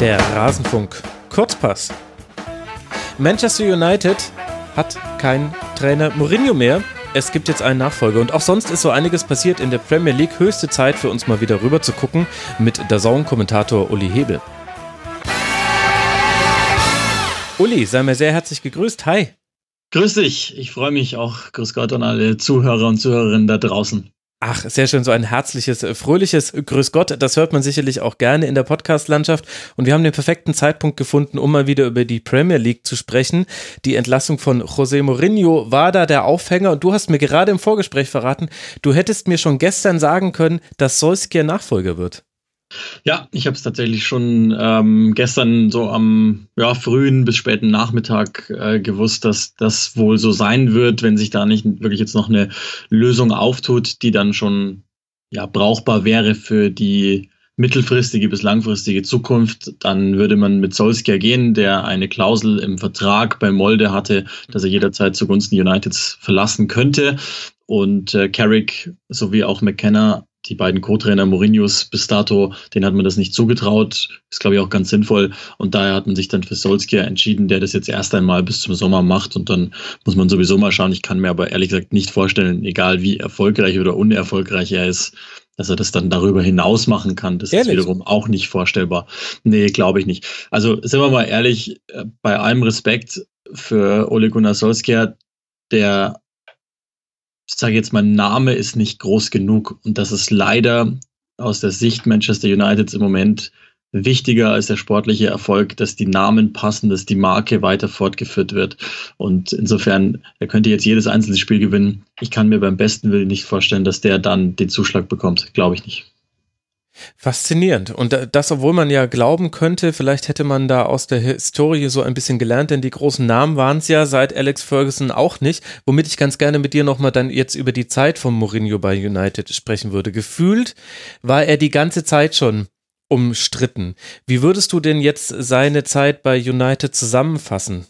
Der Rasenfunk Kurzpass. Manchester United hat keinen Trainer Mourinho mehr. Es gibt jetzt einen Nachfolger und auch sonst ist so einiges passiert in der Premier League. Höchste Zeit für uns mal wieder rüber zu gucken mit der Saison-Kommentator Uli Hebel. Uli, sei mir sehr herzlich gegrüßt. Hi. Grüß dich. Ich freue mich auch. Grüß Gott an alle Zuhörer und Zuhörerinnen da draußen. Ach, sehr schön, so ein herzliches, äh, fröhliches Grüß Gott. Das hört man sicherlich auch gerne in der Podcast-Landschaft. Und wir haben den perfekten Zeitpunkt gefunden, um mal wieder über die Premier League zu sprechen. Die Entlassung von José Mourinho war da der Aufhänger. Und du hast mir gerade im Vorgespräch verraten, du hättest mir schon gestern sagen können, dass Solskjaer Nachfolger wird. Ja, ich habe es tatsächlich schon ähm, gestern so am ja, frühen bis späten Nachmittag äh, gewusst, dass das wohl so sein wird, wenn sich da nicht wirklich jetzt noch eine Lösung auftut, die dann schon ja, brauchbar wäre für die mittelfristige bis langfristige Zukunft, dann würde man mit Solskjaer gehen, der eine Klausel im Vertrag bei Molde hatte, dass er jederzeit zugunsten Uniteds verlassen könnte. Und äh, Carrick sowie auch McKenna die beiden Co-Trainer Mourinhos bis dato, denen hat man das nicht zugetraut. Ist, glaube ich, auch ganz sinnvoll. Und daher hat man sich dann für Solskjaer entschieden, der das jetzt erst einmal bis zum Sommer macht. Und dann muss man sowieso mal schauen. Ich kann mir aber ehrlich gesagt nicht vorstellen, egal wie erfolgreich oder unerfolgreich er ist, dass er das dann darüber hinaus machen kann. Das ehrlich? ist wiederum auch nicht vorstellbar. Nee, glaube ich nicht. Also sind wir mal ehrlich, äh, bei allem Respekt für Ole Gunnar Solskjaer, der ich sage jetzt mal, Name ist nicht groß genug. Und das ist leider aus der Sicht Manchester Uniteds im Moment wichtiger als der sportliche Erfolg, dass die Namen passen, dass die Marke weiter fortgeführt wird. Und insofern, er könnte jetzt jedes einzelne Spiel gewinnen. Ich kann mir beim besten Willen nicht vorstellen, dass der dann den Zuschlag bekommt. Glaube ich nicht. Faszinierend. Und das, obwohl man ja glauben könnte, vielleicht hätte man da aus der Historie so ein bisschen gelernt, denn die großen Namen waren es ja seit Alex Ferguson auch nicht, womit ich ganz gerne mit dir nochmal dann jetzt über die Zeit von Mourinho bei United sprechen würde. Gefühlt war er die ganze Zeit schon umstritten. Wie würdest du denn jetzt seine Zeit bei United zusammenfassen?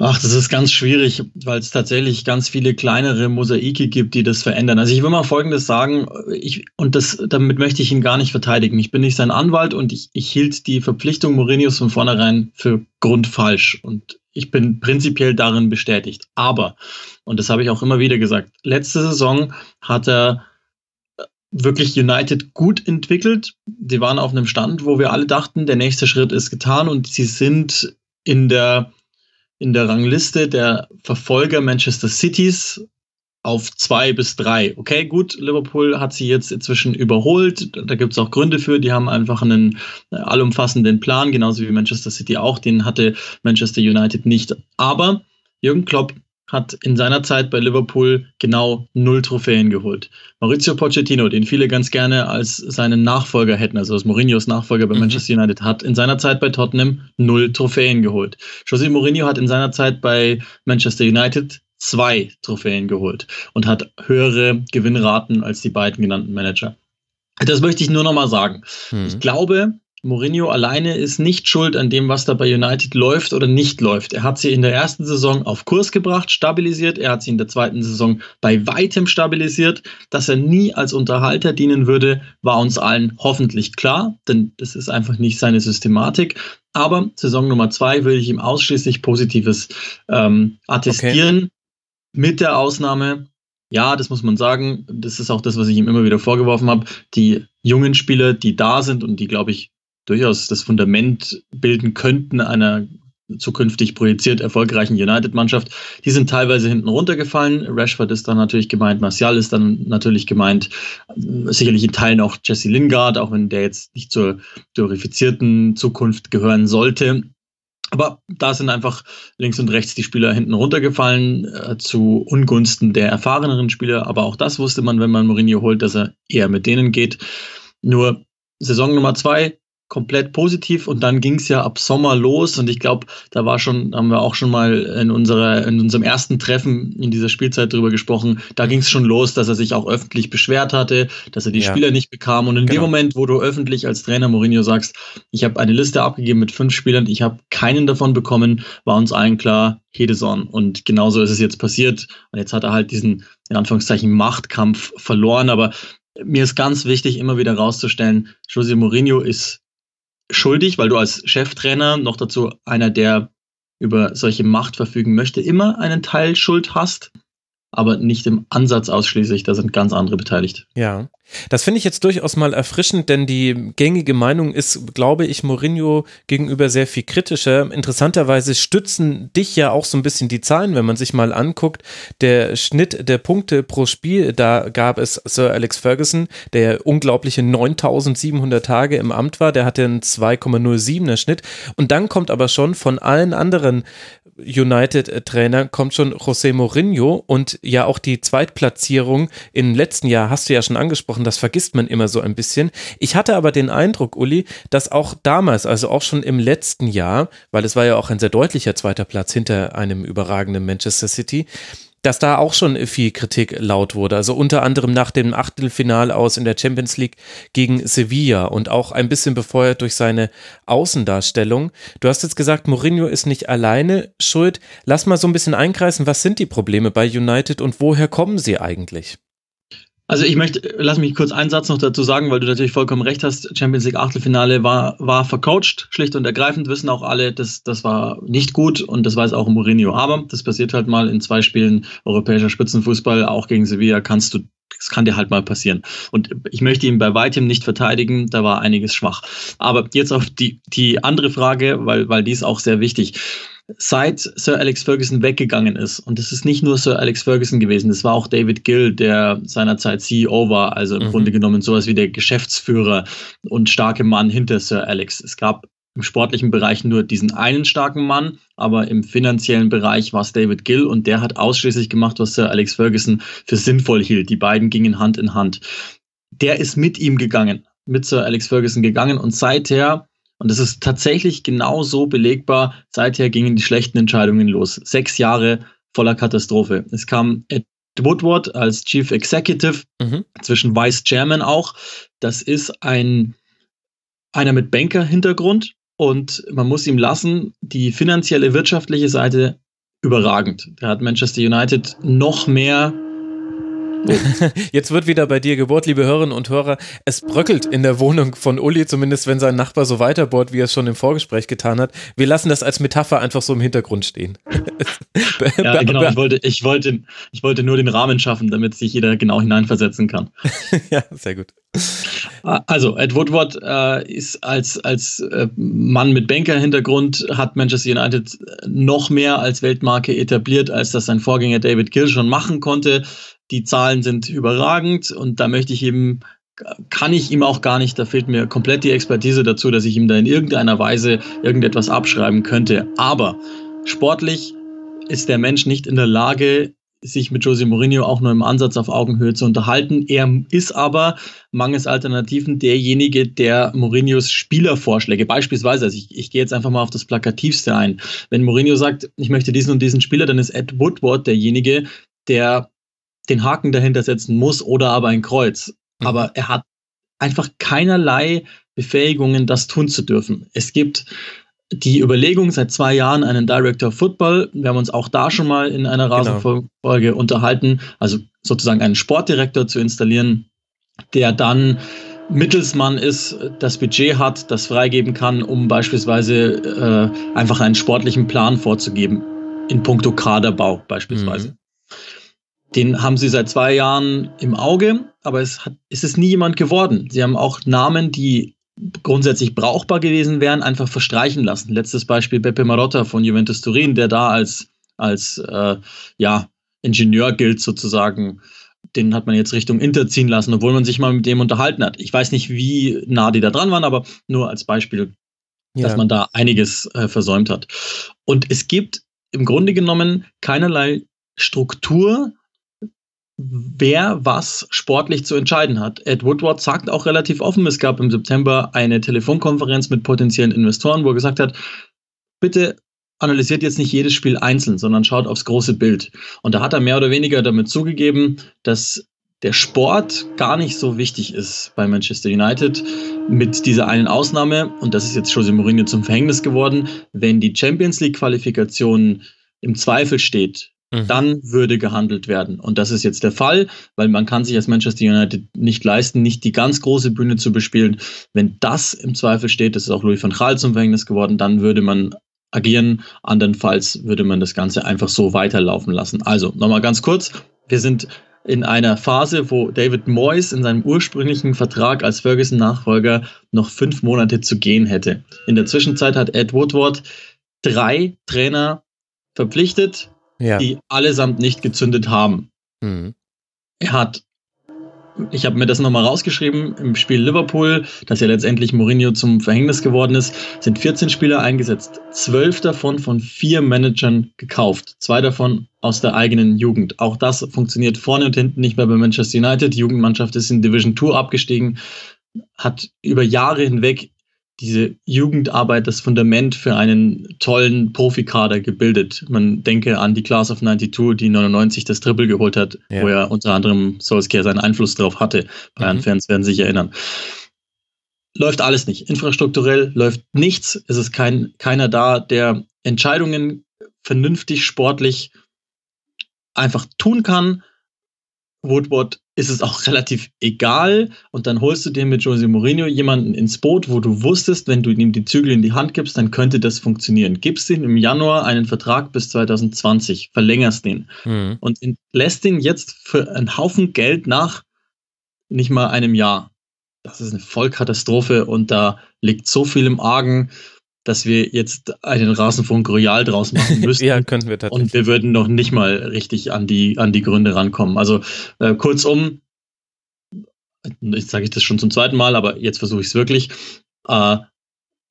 Ach, das ist ganz schwierig, weil es tatsächlich ganz viele kleinere Mosaike gibt, die das verändern. Also ich will mal Folgendes sagen, ich, und das, damit möchte ich ihn gar nicht verteidigen. Ich bin nicht sein Anwalt und ich, ich hielt die Verpflichtung Mourinhos von vornherein für grundfalsch und ich bin prinzipiell darin bestätigt. Aber, und das habe ich auch immer wieder gesagt, letzte Saison hat er wirklich United gut entwickelt. Die waren auf einem Stand, wo wir alle dachten, der nächste Schritt ist getan und sie sind in der in der Rangliste der Verfolger Manchester Cities auf zwei bis drei. Okay, gut, Liverpool hat sie jetzt inzwischen überholt. Da gibt es auch Gründe für. Die haben einfach einen äh, allumfassenden Plan, genauso wie Manchester City auch. Den hatte Manchester United nicht. Aber Jürgen Klopp hat in seiner Zeit bei Liverpool genau null Trophäen geholt. Maurizio Pochettino, den viele ganz gerne als seinen Nachfolger hätten, also als Mourinhos Nachfolger bei mhm. Manchester United, hat in seiner Zeit bei Tottenham null Trophäen geholt. José Mourinho hat in seiner Zeit bei Manchester United zwei Trophäen geholt und hat höhere Gewinnraten als die beiden genannten Manager. Das möchte ich nur noch mal sagen. Mhm. Ich glaube, Mourinho alleine ist nicht schuld an dem, was da bei United läuft oder nicht läuft. Er hat sie in der ersten Saison auf Kurs gebracht, stabilisiert. Er hat sie in der zweiten Saison bei weitem stabilisiert. Dass er nie als Unterhalter dienen würde, war uns allen hoffentlich klar, denn das ist einfach nicht seine Systematik. Aber Saison Nummer zwei würde ich ihm ausschließlich Positives ähm, attestieren. Okay. Mit der Ausnahme, ja, das muss man sagen, das ist auch das, was ich ihm immer wieder vorgeworfen habe. Die jungen Spieler, die da sind und die, glaube ich, durchaus das Fundament bilden könnten einer zukünftig projiziert erfolgreichen United-Mannschaft. Die sind teilweise hinten runtergefallen. Rashford ist dann natürlich gemeint, Martial ist dann natürlich gemeint, sicherlich in Teilen auch Jesse Lingard, auch wenn der jetzt nicht zur glorifizierten Zukunft gehören sollte. Aber da sind einfach links und rechts die Spieler hinten runtergefallen äh, zu Ungunsten der erfahreneren Spieler. Aber auch das wusste man, wenn man Mourinho holt, dass er eher mit denen geht. Nur Saison Nummer zwei komplett positiv und dann ging es ja ab Sommer los und ich glaube, da war schon, haben wir auch schon mal in unserer, in unserem ersten Treffen in dieser Spielzeit drüber gesprochen, da ging es schon los, dass er sich auch öffentlich beschwert hatte, dass er die ja. Spieler nicht bekam. Und in genau. dem Moment, wo du öffentlich als Trainer Mourinho sagst, ich habe eine Liste abgegeben mit fünf Spielern, ich habe keinen davon bekommen, war uns allen klar, Hedeson und genauso ist es jetzt passiert. Und jetzt hat er halt diesen in Anführungszeichen Machtkampf verloren, aber mir ist ganz wichtig, immer wieder rauszustellen, José Mourinho ist schuldig, weil du als Cheftrainer noch dazu einer, der über solche Macht verfügen möchte, immer einen Teil Schuld hast aber nicht im Ansatz ausschließlich. Da sind ganz andere beteiligt. Ja, das finde ich jetzt durchaus mal erfrischend, denn die gängige Meinung ist, glaube ich, Mourinho gegenüber sehr viel kritischer. Interessanterweise stützen dich ja auch so ein bisschen die Zahlen, wenn man sich mal anguckt. Der Schnitt der Punkte pro Spiel, da gab es Sir Alex Ferguson, der unglaubliche 9700 Tage im Amt war, der hatte einen 2,07er Schnitt. Und dann kommt aber schon von allen anderen United-Trainer kommt schon José Mourinho und ja auch die Zweitplatzierung im letzten Jahr hast du ja schon angesprochen, das vergisst man immer so ein bisschen. Ich hatte aber den Eindruck, Uli, dass auch damals, also auch schon im letzten Jahr, weil es war ja auch ein sehr deutlicher zweiter Platz hinter einem überragenden Manchester City, dass da auch schon viel Kritik laut wurde. Also unter anderem nach dem Achtelfinal aus in der Champions League gegen Sevilla und auch ein bisschen befeuert durch seine Außendarstellung. Du hast jetzt gesagt, Mourinho ist nicht alleine schuld. Lass mal so ein bisschen einkreisen, was sind die Probleme bei United und woher kommen sie eigentlich? Also ich möchte, lass mich kurz einen Satz noch dazu sagen, weil du natürlich vollkommen recht hast. Champions League Achtelfinale war, war vercoacht, schlicht und ergreifend, wissen auch alle, dass das war nicht gut und das weiß auch Mourinho. Aber das passiert halt mal in zwei Spielen europäischer Spitzenfußball, auch gegen Sevilla kannst du das kann dir halt mal passieren. Und ich möchte ihn bei weitem nicht verteidigen, da war einiges schwach. Aber jetzt auf die, die andere Frage, weil, weil die ist auch sehr wichtig seit Sir Alex Ferguson weggegangen ist, und es ist nicht nur Sir Alex Ferguson gewesen, es war auch David Gill, der seinerzeit CEO war, also im mhm. Grunde genommen sowas wie der Geschäftsführer und starke Mann hinter Sir Alex. Es gab im sportlichen Bereich nur diesen einen starken Mann, aber im finanziellen Bereich war es David Gill und der hat ausschließlich gemacht, was Sir Alex Ferguson für sinnvoll hielt. Die beiden gingen Hand in Hand. Der ist mit ihm gegangen, mit Sir Alex Ferguson gegangen und seither und es ist tatsächlich genau so belegbar. Seither gingen die schlechten Entscheidungen los. Sechs Jahre voller Katastrophe. Es kam Ed Woodward als Chief Executive, mhm. zwischen Vice Chairman auch. Das ist ein, einer mit Banker-Hintergrund und man muss ihm lassen, die finanzielle, wirtschaftliche Seite überragend. Da hat Manchester United noch mehr Jetzt wird wieder bei dir gebohrt, liebe Hörerinnen und Hörer. Es bröckelt in der Wohnung von Uli, zumindest wenn sein Nachbar so weiterbohrt, wie er es schon im Vorgespräch getan hat. Wir lassen das als Metapher einfach so im Hintergrund stehen. ja, genau. Ich wollte, ich, wollte, ich wollte nur den Rahmen schaffen, damit sich jeder genau hineinversetzen kann. ja, sehr gut. Also, Ed Woodward äh, ist als, als äh, Mann mit Banker-Hintergrund, hat Manchester United noch mehr als Weltmarke etabliert, als das sein Vorgänger David Gill schon machen konnte. Die Zahlen sind überragend und da möchte ich ihm, kann ich ihm auch gar nicht, da fehlt mir komplett die Expertise dazu, dass ich ihm da in irgendeiner Weise irgendetwas abschreiben könnte. Aber sportlich ist der Mensch nicht in der Lage, sich mit Jose Mourinho auch nur im Ansatz auf Augenhöhe zu unterhalten. Er ist aber mangels Alternativen derjenige, der Mourinhos Spielervorschläge, beispielsweise, also ich, ich gehe jetzt einfach mal auf das Plakativste ein. Wenn Mourinho sagt, ich möchte diesen und diesen Spieler, dann ist Ed Woodward derjenige, der den Haken dahinter setzen muss oder aber ein Kreuz. Mhm. Aber er hat einfach keinerlei Befähigungen, das tun zu dürfen. Es gibt die Überlegung seit zwei Jahren einen Director of Football. Wir haben uns auch da schon mal in einer. Rasenfolge genau. unterhalten, also sozusagen einen Sportdirektor zu installieren, der dann Mittelsmann ist, das Budget hat, das freigeben kann, um beispielsweise äh, einfach einen sportlichen Plan vorzugeben, in puncto Kaderbau beispielsweise. Mhm. Den haben sie seit zwei Jahren im Auge, aber es, hat, es ist nie jemand geworden. Sie haben auch Namen, die grundsätzlich brauchbar gewesen wären, einfach verstreichen lassen. Letztes Beispiel Beppe Marotta von Juventus Turin, der da als, als äh, ja, Ingenieur gilt sozusagen. Den hat man jetzt Richtung Inter ziehen lassen, obwohl man sich mal mit dem unterhalten hat. Ich weiß nicht, wie nah die da dran waren, aber nur als Beispiel, ja. dass man da einiges äh, versäumt hat. Und es gibt im Grunde genommen keinerlei Struktur, wer was sportlich zu entscheiden hat. Ed Woodward sagt auch relativ offen, es gab im September eine Telefonkonferenz mit potenziellen Investoren, wo er gesagt hat, bitte analysiert jetzt nicht jedes Spiel einzeln, sondern schaut aufs große Bild. Und da hat er mehr oder weniger damit zugegeben, dass der Sport gar nicht so wichtig ist bei Manchester United, mit dieser einen Ausnahme, und das ist jetzt Jose Mourinho zum Verhängnis geworden, wenn die Champions League-Qualifikation im Zweifel steht, mhm. dann würde gehandelt werden. Und das ist jetzt der Fall, weil man kann sich als Manchester United nicht leisten, nicht die ganz große Bühne zu bespielen. Wenn das im Zweifel steht, das ist auch Louis van Gaal zum Verhängnis geworden, dann würde man agieren. Andernfalls würde man das Ganze einfach so weiterlaufen lassen. Also nochmal ganz kurz. Wir sind in einer Phase, wo David Moyes in seinem ursprünglichen Vertrag als Ferguson-Nachfolger noch fünf Monate zu gehen hätte. In der Zwischenzeit hat Ed Woodward drei Trainer verpflichtet, ja. die allesamt nicht gezündet haben. Mhm. Er hat, ich habe mir das nochmal rausgeschrieben, im Spiel Liverpool, das ja letztendlich Mourinho zum Verhängnis geworden ist, sind 14 Spieler eingesetzt, zwölf davon von vier Managern gekauft, zwei davon aus der eigenen Jugend. Auch das funktioniert vorne und hinten nicht mehr bei Manchester United. Die Jugendmannschaft ist in Division 2 abgestiegen, hat über Jahre hinweg diese Jugendarbeit das Fundament für einen tollen Profikader gebildet. Man denke an die Class of 92, die 99 das Triple geholt hat, ja. wo er unter anderem Solskjaer seinen Einfluss drauf hatte. Bayern-Fans mhm. werden sich erinnern. Läuft alles nicht. Infrastrukturell läuft nichts. Es ist kein, keiner da, der Entscheidungen vernünftig, sportlich einfach tun kann. Woodward ist es auch relativ egal. Und dann holst du dir mit Jose Mourinho jemanden ins Boot, wo du wusstest, wenn du ihm die Zügel in die Hand gibst, dann könnte das funktionieren. Gibst ihm im Januar einen Vertrag bis 2020, verlängerst den mhm. und lässt ihn jetzt für einen Haufen Geld nach nicht mal einem Jahr. Das ist eine Vollkatastrophe und da liegt so viel im Argen dass wir jetzt einen Rasenfunk Royal draus machen müssen. ja, könnten wir tatsächlich. Und wir würden noch nicht mal richtig an die, an die Gründe rankommen. Also äh, kurzum, jetzt sage ich das schon zum zweiten Mal, aber jetzt versuche ich es wirklich. Äh,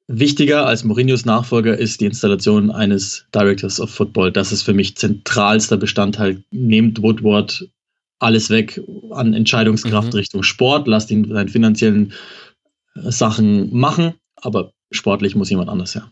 wichtiger als Mourinhos Nachfolger ist die Installation eines Directors of Football. Das ist für mich zentralster Bestandteil. Nehmt Woodward alles weg an Entscheidungskraft mhm. Richtung Sport, lasst ihn seine finanziellen Sachen machen, aber sportlich muss jemand anders her.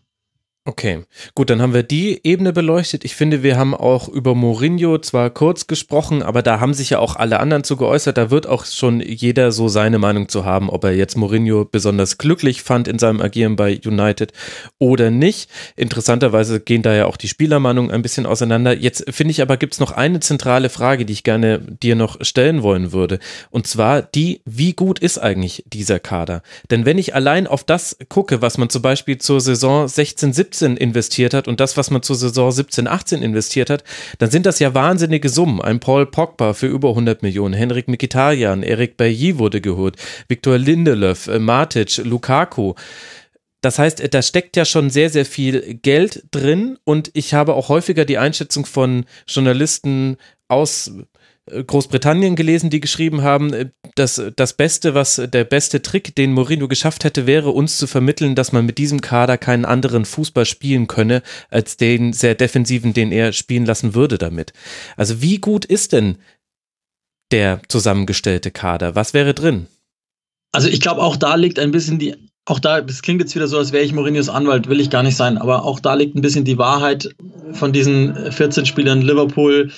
Okay, gut, dann haben wir die Ebene beleuchtet. Ich finde, wir haben auch über Mourinho zwar kurz gesprochen, aber da haben sich ja auch alle anderen zu geäußert. Da wird auch schon jeder so seine Meinung zu haben, ob er jetzt Mourinho besonders glücklich fand in seinem Agieren bei United oder nicht. Interessanterweise gehen da ja auch die Spielermeinungen ein bisschen auseinander. Jetzt finde ich aber, gibt es noch eine zentrale Frage, die ich gerne dir noch stellen wollen würde. Und zwar die, wie gut ist eigentlich dieser Kader? Denn wenn ich allein auf das gucke, was man zum Beispiel zur Saison 16, 17 17 investiert hat und das, was man zur Saison 17, 18 investiert hat, dann sind das ja wahnsinnige Summen. Ein Paul Pogba für über 100 Millionen, Henrik Mkhitaryan, Erik Bailly wurde geholt, Viktor Lindelöf, äh, Matic, Lukaku. Das heißt, da steckt ja schon sehr, sehr viel Geld drin und ich habe auch häufiger die Einschätzung von Journalisten aus Großbritannien gelesen, die geschrieben haben, äh, dass das Beste, was der beste Trick, den Mourinho geschafft hätte, wäre, uns zu vermitteln, dass man mit diesem Kader keinen anderen Fußball spielen könne, als den sehr defensiven, den er spielen lassen würde damit. Also wie gut ist denn der zusammengestellte Kader? Was wäre drin? Also ich glaube, auch da liegt ein bisschen die, auch da, das klingt jetzt wieder so, als wäre ich Mourinhos Anwalt, will ich gar nicht sein, aber auch da liegt ein bisschen die Wahrheit von diesen 14 Spielern Liverpool,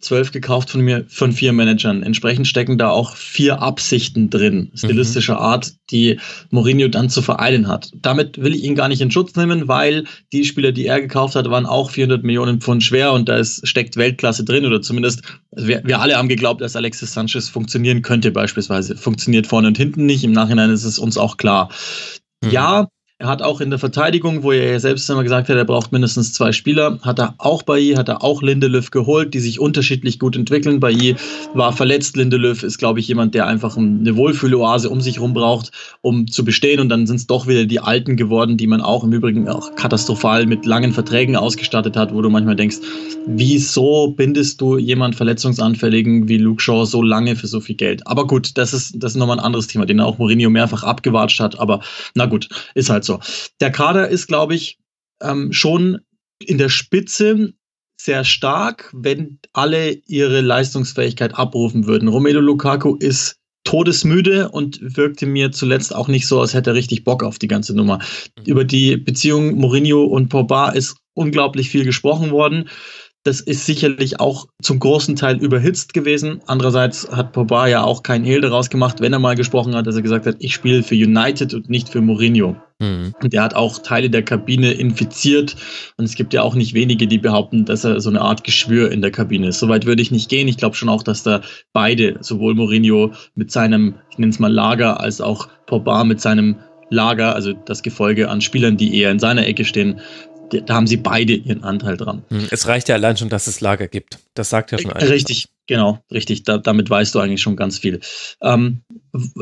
zwölf gekauft von mir, von vier Managern. Entsprechend stecken da auch vier Absichten drin, stilistischer mhm. Art, die Mourinho dann zu vereinen hat. Damit will ich ihn gar nicht in Schutz nehmen, weil die Spieler, die er gekauft hat, waren auch 400 Millionen Pfund schwer und da ist, steckt Weltklasse drin oder zumindest, also wir, wir alle haben geglaubt, dass Alexis Sanchez funktionieren könnte beispielsweise. Funktioniert vorne und hinten nicht. Im Nachhinein ist es uns auch klar. Mhm. Ja, er hat auch in der Verteidigung, wo er ja selbst immer gesagt hat, er braucht mindestens zwei Spieler, hat er auch bei ihr, hat er auch Lindelöf geholt, die sich unterschiedlich gut entwickeln. Bei ihr war verletzt. Lindelöf ist, glaube ich, jemand, der einfach eine Wohlfühloase um sich herum braucht, um zu bestehen. Und dann sind es doch wieder die Alten geworden, die man auch im Übrigen auch katastrophal mit langen Verträgen ausgestattet hat, wo du manchmal denkst, wieso bindest du jemand Verletzungsanfälligen wie Luke Shaw so lange für so viel Geld? Aber gut, das ist, das ist nochmal ein anderes Thema, den auch Mourinho mehrfach abgewatscht hat. Aber na gut, ist halt so. Der Kader ist, glaube ich, ähm, schon in der Spitze sehr stark, wenn alle ihre Leistungsfähigkeit abrufen würden. Romelu Lukaku ist todesmüde und wirkte mir zuletzt auch nicht so, als hätte er richtig Bock auf die ganze Nummer. Über die Beziehung Mourinho und Pogba ist unglaublich viel gesprochen worden. Das ist sicherlich auch zum großen Teil überhitzt gewesen. Andererseits hat Pogba ja auch kein Hehl daraus gemacht, wenn er mal gesprochen hat, dass er gesagt hat, ich spiele für United und nicht für Mourinho. Mhm. Und er hat auch Teile der Kabine infiziert. Und es gibt ja auch nicht wenige, die behaupten, dass er so eine Art Geschwür in der Kabine ist. Soweit würde ich nicht gehen. Ich glaube schon auch, dass da beide, sowohl Mourinho mit seinem, ich nenne es mal Lager, als auch Pogba mit seinem Lager, also das Gefolge an Spielern, die eher in seiner Ecke stehen, da haben sie beide ihren Anteil dran. Hm, es reicht ja allein schon, dass es Lager gibt. Das sagt ja schon alles. Richtig, genau, richtig. Da, damit weißt du eigentlich schon ganz viel. Ähm,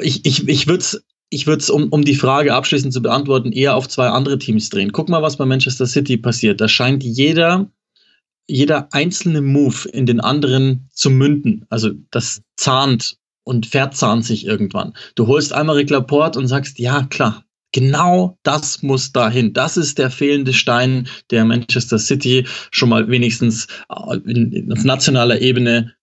ich ich, ich würde es, ich würd's, um, um die Frage abschließend zu beantworten, eher auf zwei andere Teams drehen. Guck mal, was bei Manchester City passiert. Da scheint jeder, jeder einzelne Move in den anderen zu münden. Also das zahnt und verzahnt sich irgendwann. Du holst einmal Laporte und sagst, ja, klar, Genau das muss dahin. Das ist der fehlende Stein, der Manchester City schon mal wenigstens äh, auf nationaler Ebene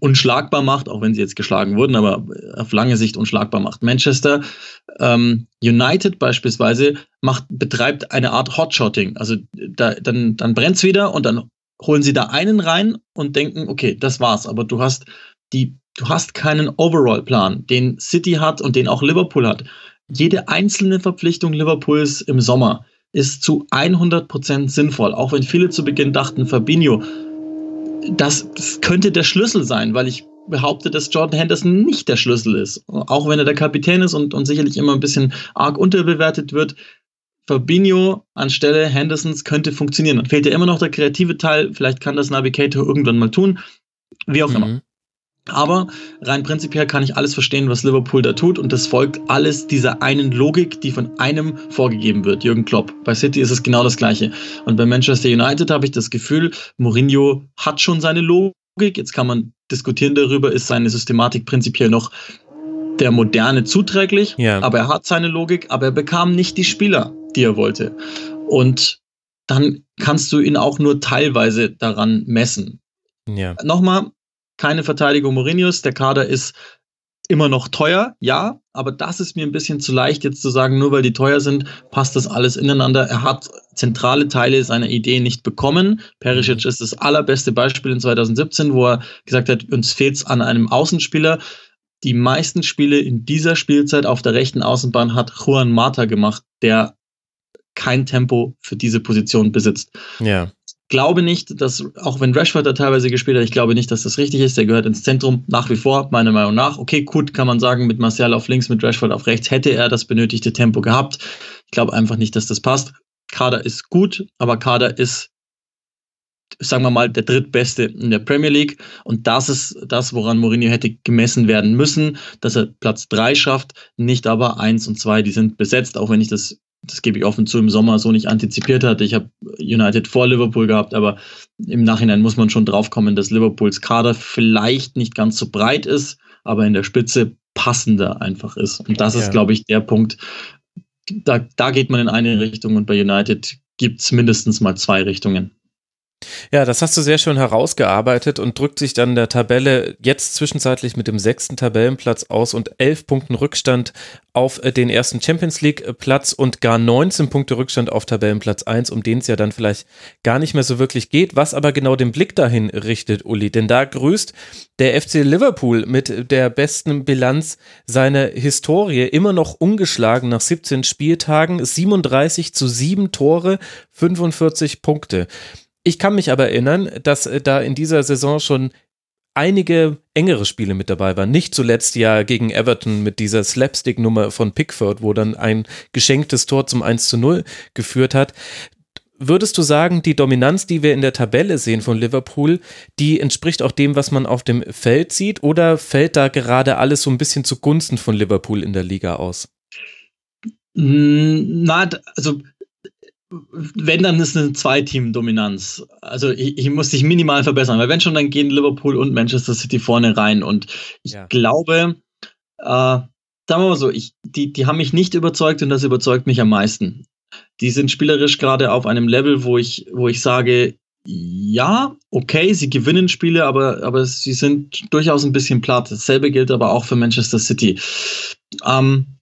unschlagbar macht, auch wenn sie jetzt geschlagen wurden, aber auf lange Sicht unschlagbar macht. Manchester ähm, United beispielsweise macht, betreibt eine Art Hotshotting. Also da, dann, dann brennt's wieder und dann holen sie da einen rein und denken, okay, das war's. Aber du hast die, du hast keinen Overall-Plan, den City hat und den auch Liverpool hat jede einzelne Verpflichtung Liverpools im Sommer ist zu 100% sinnvoll. Auch wenn viele zu Beginn dachten, Fabinho, das, das könnte der Schlüssel sein, weil ich behaupte, dass Jordan Henderson nicht der Schlüssel ist. Auch wenn er der Kapitän ist und, und sicherlich immer ein bisschen arg unterbewertet wird. Fabinho anstelle Hendersons könnte funktionieren. Dann fehlt ja immer noch der kreative Teil. Vielleicht kann das Navigator irgendwann mal tun. Wie auch mhm. immer. Aber rein prinzipiell kann ich alles verstehen, was Liverpool da tut und das folgt alles dieser einen Logik, die von einem vorgegeben wird, Jürgen Klopp. Bei City ist es genau das gleiche. Und bei Manchester United habe ich das Gefühl, Mourinho hat schon seine Logik. Jetzt kann man diskutieren darüber, ist seine Systematik prinzipiell noch der Moderne zuträglich, ja. aber er hat seine Logik, aber er bekam nicht die Spieler, die er wollte. Und dann kannst du ihn auch nur teilweise daran messen. Ja. Nochmal, keine Verteidigung Mourinhos. Der Kader ist immer noch teuer, ja, aber das ist mir ein bisschen zu leicht jetzt zu sagen, nur weil die teuer sind, passt das alles ineinander. Er hat zentrale Teile seiner Idee nicht bekommen. Perisic ist das allerbeste Beispiel in 2017, wo er gesagt hat, uns fehlt es an einem Außenspieler. Die meisten Spiele in dieser Spielzeit auf der rechten Außenbahn hat Juan Mata gemacht, der kein Tempo für diese Position besitzt. Ja glaube nicht, dass, auch wenn Rashford da teilweise gespielt hat, ich glaube nicht, dass das richtig ist. Der gehört ins Zentrum nach wie vor, meiner Meinung nach. Okay, gut, kann man sagen, mit Martial auf links, mit Rashford auf rechts hätte er das benötigte Tempo gehabt. Ich glaube einfach nicht, dass das passt. Kader ist gut, aber Kader ist, sagen wir mal, der drittbeste in der Premier League. Und das ist das, woran Mourinho hätte gemessen werden müssen, dass er Platz drei schafft, nicht aber eins und zwei, die sind besetzt, auch wenn ich das das gebe ich offen zu, im Sommer so nicht antizipiert hatte. Ich habe United vor Liverpool gehabt, aber im Nachhinein muss man schon draufkommen, dass Liverpools Kader vielleicht nicht ganz so breit ist, aber in der Spitze passender einfach ist. Und das ja. ist, glaube ich, der Punkt. Da, da geht man in eine Richtung und bei United gibt es mindestens mal zwei Richtungen. Ja, das hast du sehr schön herausgearbeitet und drückt sich dann der Tabelle jetzt zwischenzeitlich mit dem sechsten Tabellenplatz aus und elf Punkten Rückstand auf äh, den ersten Champions League Platz und gar 19 Punkte Rückstand auf Tabellenplatz 1, um den es ja dann vielleicht gar nicht mehr so wirklich geht, was aber genau den Blick dahin richtet, Uli. Denn da grüßt der FC Liverpool mit der besten Bilanz seiner Historie immer noch ungeschlagen nach 17 Spieltagen, 37 zu 7 Tore, 45 Punkte. Ich kann mich aber erinnern, dass äh, da in dieser Saison schon einige engere Spiele mit dabei waren. Nicht zuletzt ja gegen Everton mit dieser Slapstick-Nummer von Pickford, wo dann ein geschenktes Tor zum 1 zu 0 geführt hat. Würdest du sagen, die Dominanz, die wir in der Tabelle sehen von Liverpool, die entspricht auch dem, was man auf dem Feld sieht, oder fällt da gerade alles so ein bisschen zugunsten von Liverpool in der Liga aus? Na, also wenn, dann ist eine Zwei-Team-Dominanz. Also ich, ich, muss dich minimal verbessern, weil wenn schon, dann gehen Liverpool und Manchester City vorne rein. Und ich ja. glaube, äh, sagen wir mal so, ich, die, die haben mich nicht überzeugt und das überzeugt mich am meisten. Die sind spielerisch gerade auf einem Level, wo ich, wo ich sage, ja, okay, sie gewinnen Spiele, aber, aber sie sind durchaus ein bisschen platt. Dasselbe gilt aber auch für Manchester City. Ähm,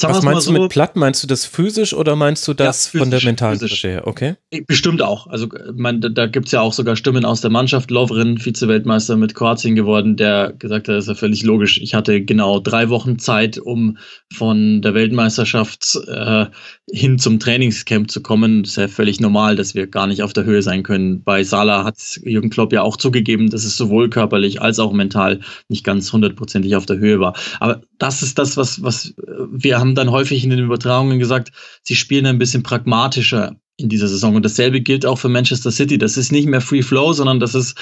Sagen Was meinst so, du mit platt? Meinst du das physisch oder meinst du das ja, physisch, von der mentalen Fläche her? Okay. Bestimmt auch. Also man, da gibt es ja auch sogar Stimmen aus der Mannschaft. Lovren, Vize-Weltmeister mit Kroatien geworden, der gesagt hat, das ist ja völlig logisch. Ich hatte genau drei Wochen Zeit, um von der Weltmeisterschaft äh, hin zum Trainingscamp zu kommen. Das ist ja völlig normal, dass wir gar nicht auf der Höhe sein können. Bei Salah hat Jürgen Klopp ja auch zugegeben, dass es sowohl körperlich als auch mental nicht ganz hundertprozentig auf der Höhe war. Aber das ist das, was, was wir haben dann häufig in den Übertragungen gesagt, sie spielen ein bisschen pragmatischer in dieser Saison. Und dasselbe gilt auch für Manchester City. Das ist nicht mehr Free Flow, sondern das ist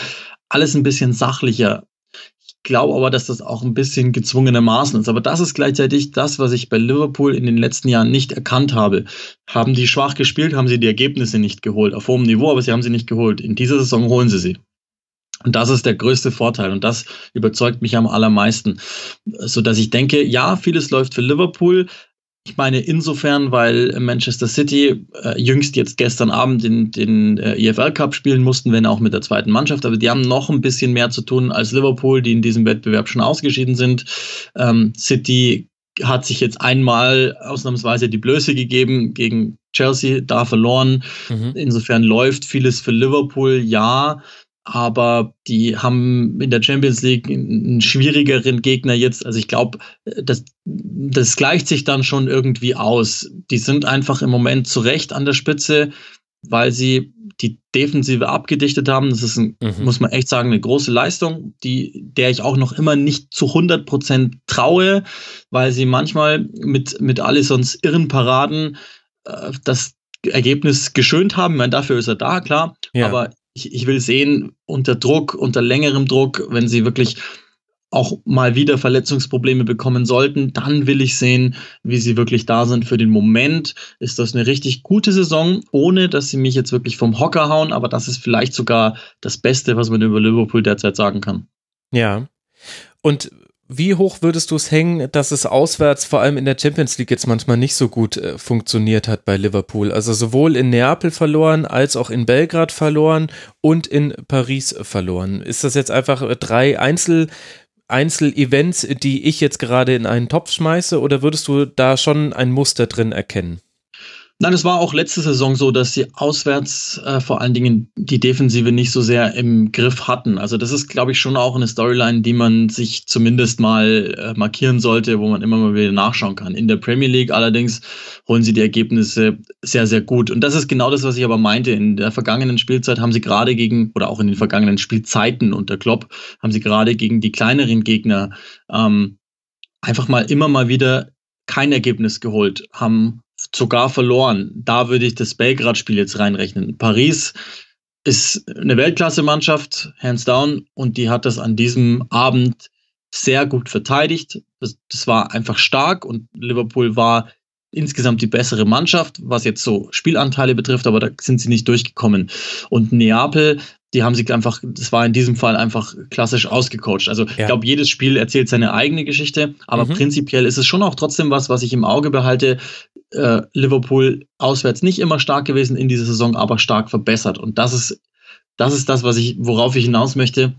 alles ein bisschen sachlicher. Ich glaube aber, dass das auch ein bisschen gezwungenermaßen ist. Aber das ist gleichzeitig das, was ich bei Liverpool in den letzten Jahren nicht erkannt habe. Haben die schwach gespielt, haben sie die Ergebnisse nicht geholt. Auf hohem Niveau, aber sie haben sie nicht geholt. In dieser Saison holen sie sie. Und das ist der größte Vorteil und das überzeugt mich am allermeisten, so dass ich denke, ja, vieles läuft für Liverpool. Ich meine insofern, weil Manchester City äh, jüngst jetzt gestern Abend den, den äh, EFL Cup spielen mussten, wenn auch mit der zweiten Mannschaft, aber die haben noch ein bisschen mehr zu tun als Liverpool, die in diesem Wettbewerb schon ausgeschieden sind. Ähm, City hat sich jetzt einmal ausnahmsweise die Blöße gegeben gegen Chelsea, da verloren. Mhm. Insofern läuft vieles für Liverpool, ja aber die haben in der Champions League einen schwierigeren Gegner jetzt. Also ich glaube, das, das gleicht sich dann schon irgendwie aus. Die sind einfach im Moment zu Recht an der Spitze, weil sie die Defensive abgedichtet haben. Das ist, ein, mhm. muss man echt sagen, eine große Leistung, die, der ich auch noch immer nicht zu 100 Prozent traue, weil sie manchmal mit, mit Allisons irren Paraden äh, das Ergebnis geschönt haben. Ich meine, dafür ist er da, klar. Ja. Aber ich, ich will sehen, unter Druck, unter längerem Druck, wenn sie wirklich auch mal wieder Verletzungsprobleme bekommen sollten, dann will ich sehen, wie sie wirklich da sind. Für den Moment ist das eine richtig gute Saison, ohne dass sie mich jetzt wirklich vom Hocker hauen, aber das ist vielleicht sogar das Beste, was man über Liverpool derzeit sagen kann. Ja. Und wie hoch würdest du es hängen, dass es auswärts vor allem in der Champions League jetzt manchmal nicht so gut äh, funktioniert hat bei Liverpool? Also sowohl in Neapel verloren als auch in Belgrad verloren und in Paris verloren. Ist das jetzt einfach äh, drei Einzel Einzelevents, die ich jetzt gerade in einen Topf schmeiße, oder würdest du da schon ein Muster drin erkennen? Nein, es war auch letzte Saison so, dass sie auswärts äh, vor allen Dingen die Defensive nicht so sehr im Griff hatten. Also das ist, glaube ich, schon auch eine Storyline, die man sich zumindest mal äh, markieren sollte, wo man immer mal wieder nachschauen kann. In der Premier League allerdings holen sie die Ergebnisse sehr, sehr gut. Und das ist genau das, was ich aber meinte. In der vergangenen Spielzeit haben sie gerade gegen, oder auch in den vergangenen Spielzeiten unter Klopp, haben sie gerade gegen die kleineren Gegner ähm, einfach mal immer mal wieder kein Ergebnis geholt, haben sogar verloren. Da würde ich das Belgrad-Spiel jetzt reinrechnen. Paris ist eine Weltklasse-Mannschaft, hands down, und die hat das an diesem Abend sehr gut verteidigt. Das, das war einfach stark und Liverpool war insgesamt die bessere Mannschaft, was jetzt so Spielanteile betrifft, aber da sind sie nicht durchgekommen. Und Neapel die haben sich einfach, das war in diesem Fall einfach klassisch ausgecoacht. Also ja. ich glaube, jedes Spiel erzählt seine eigene Geschichte, aber mhm. prinzipiell ist es schon auch trotzdem was, was ich im Auge behalte. Äh, Liverpool auswärts nicht immer stark gewesen in dieser Saison, aber stark verbessert. Und das ist, das ist das, was ich, worauf ich hinaus möchte.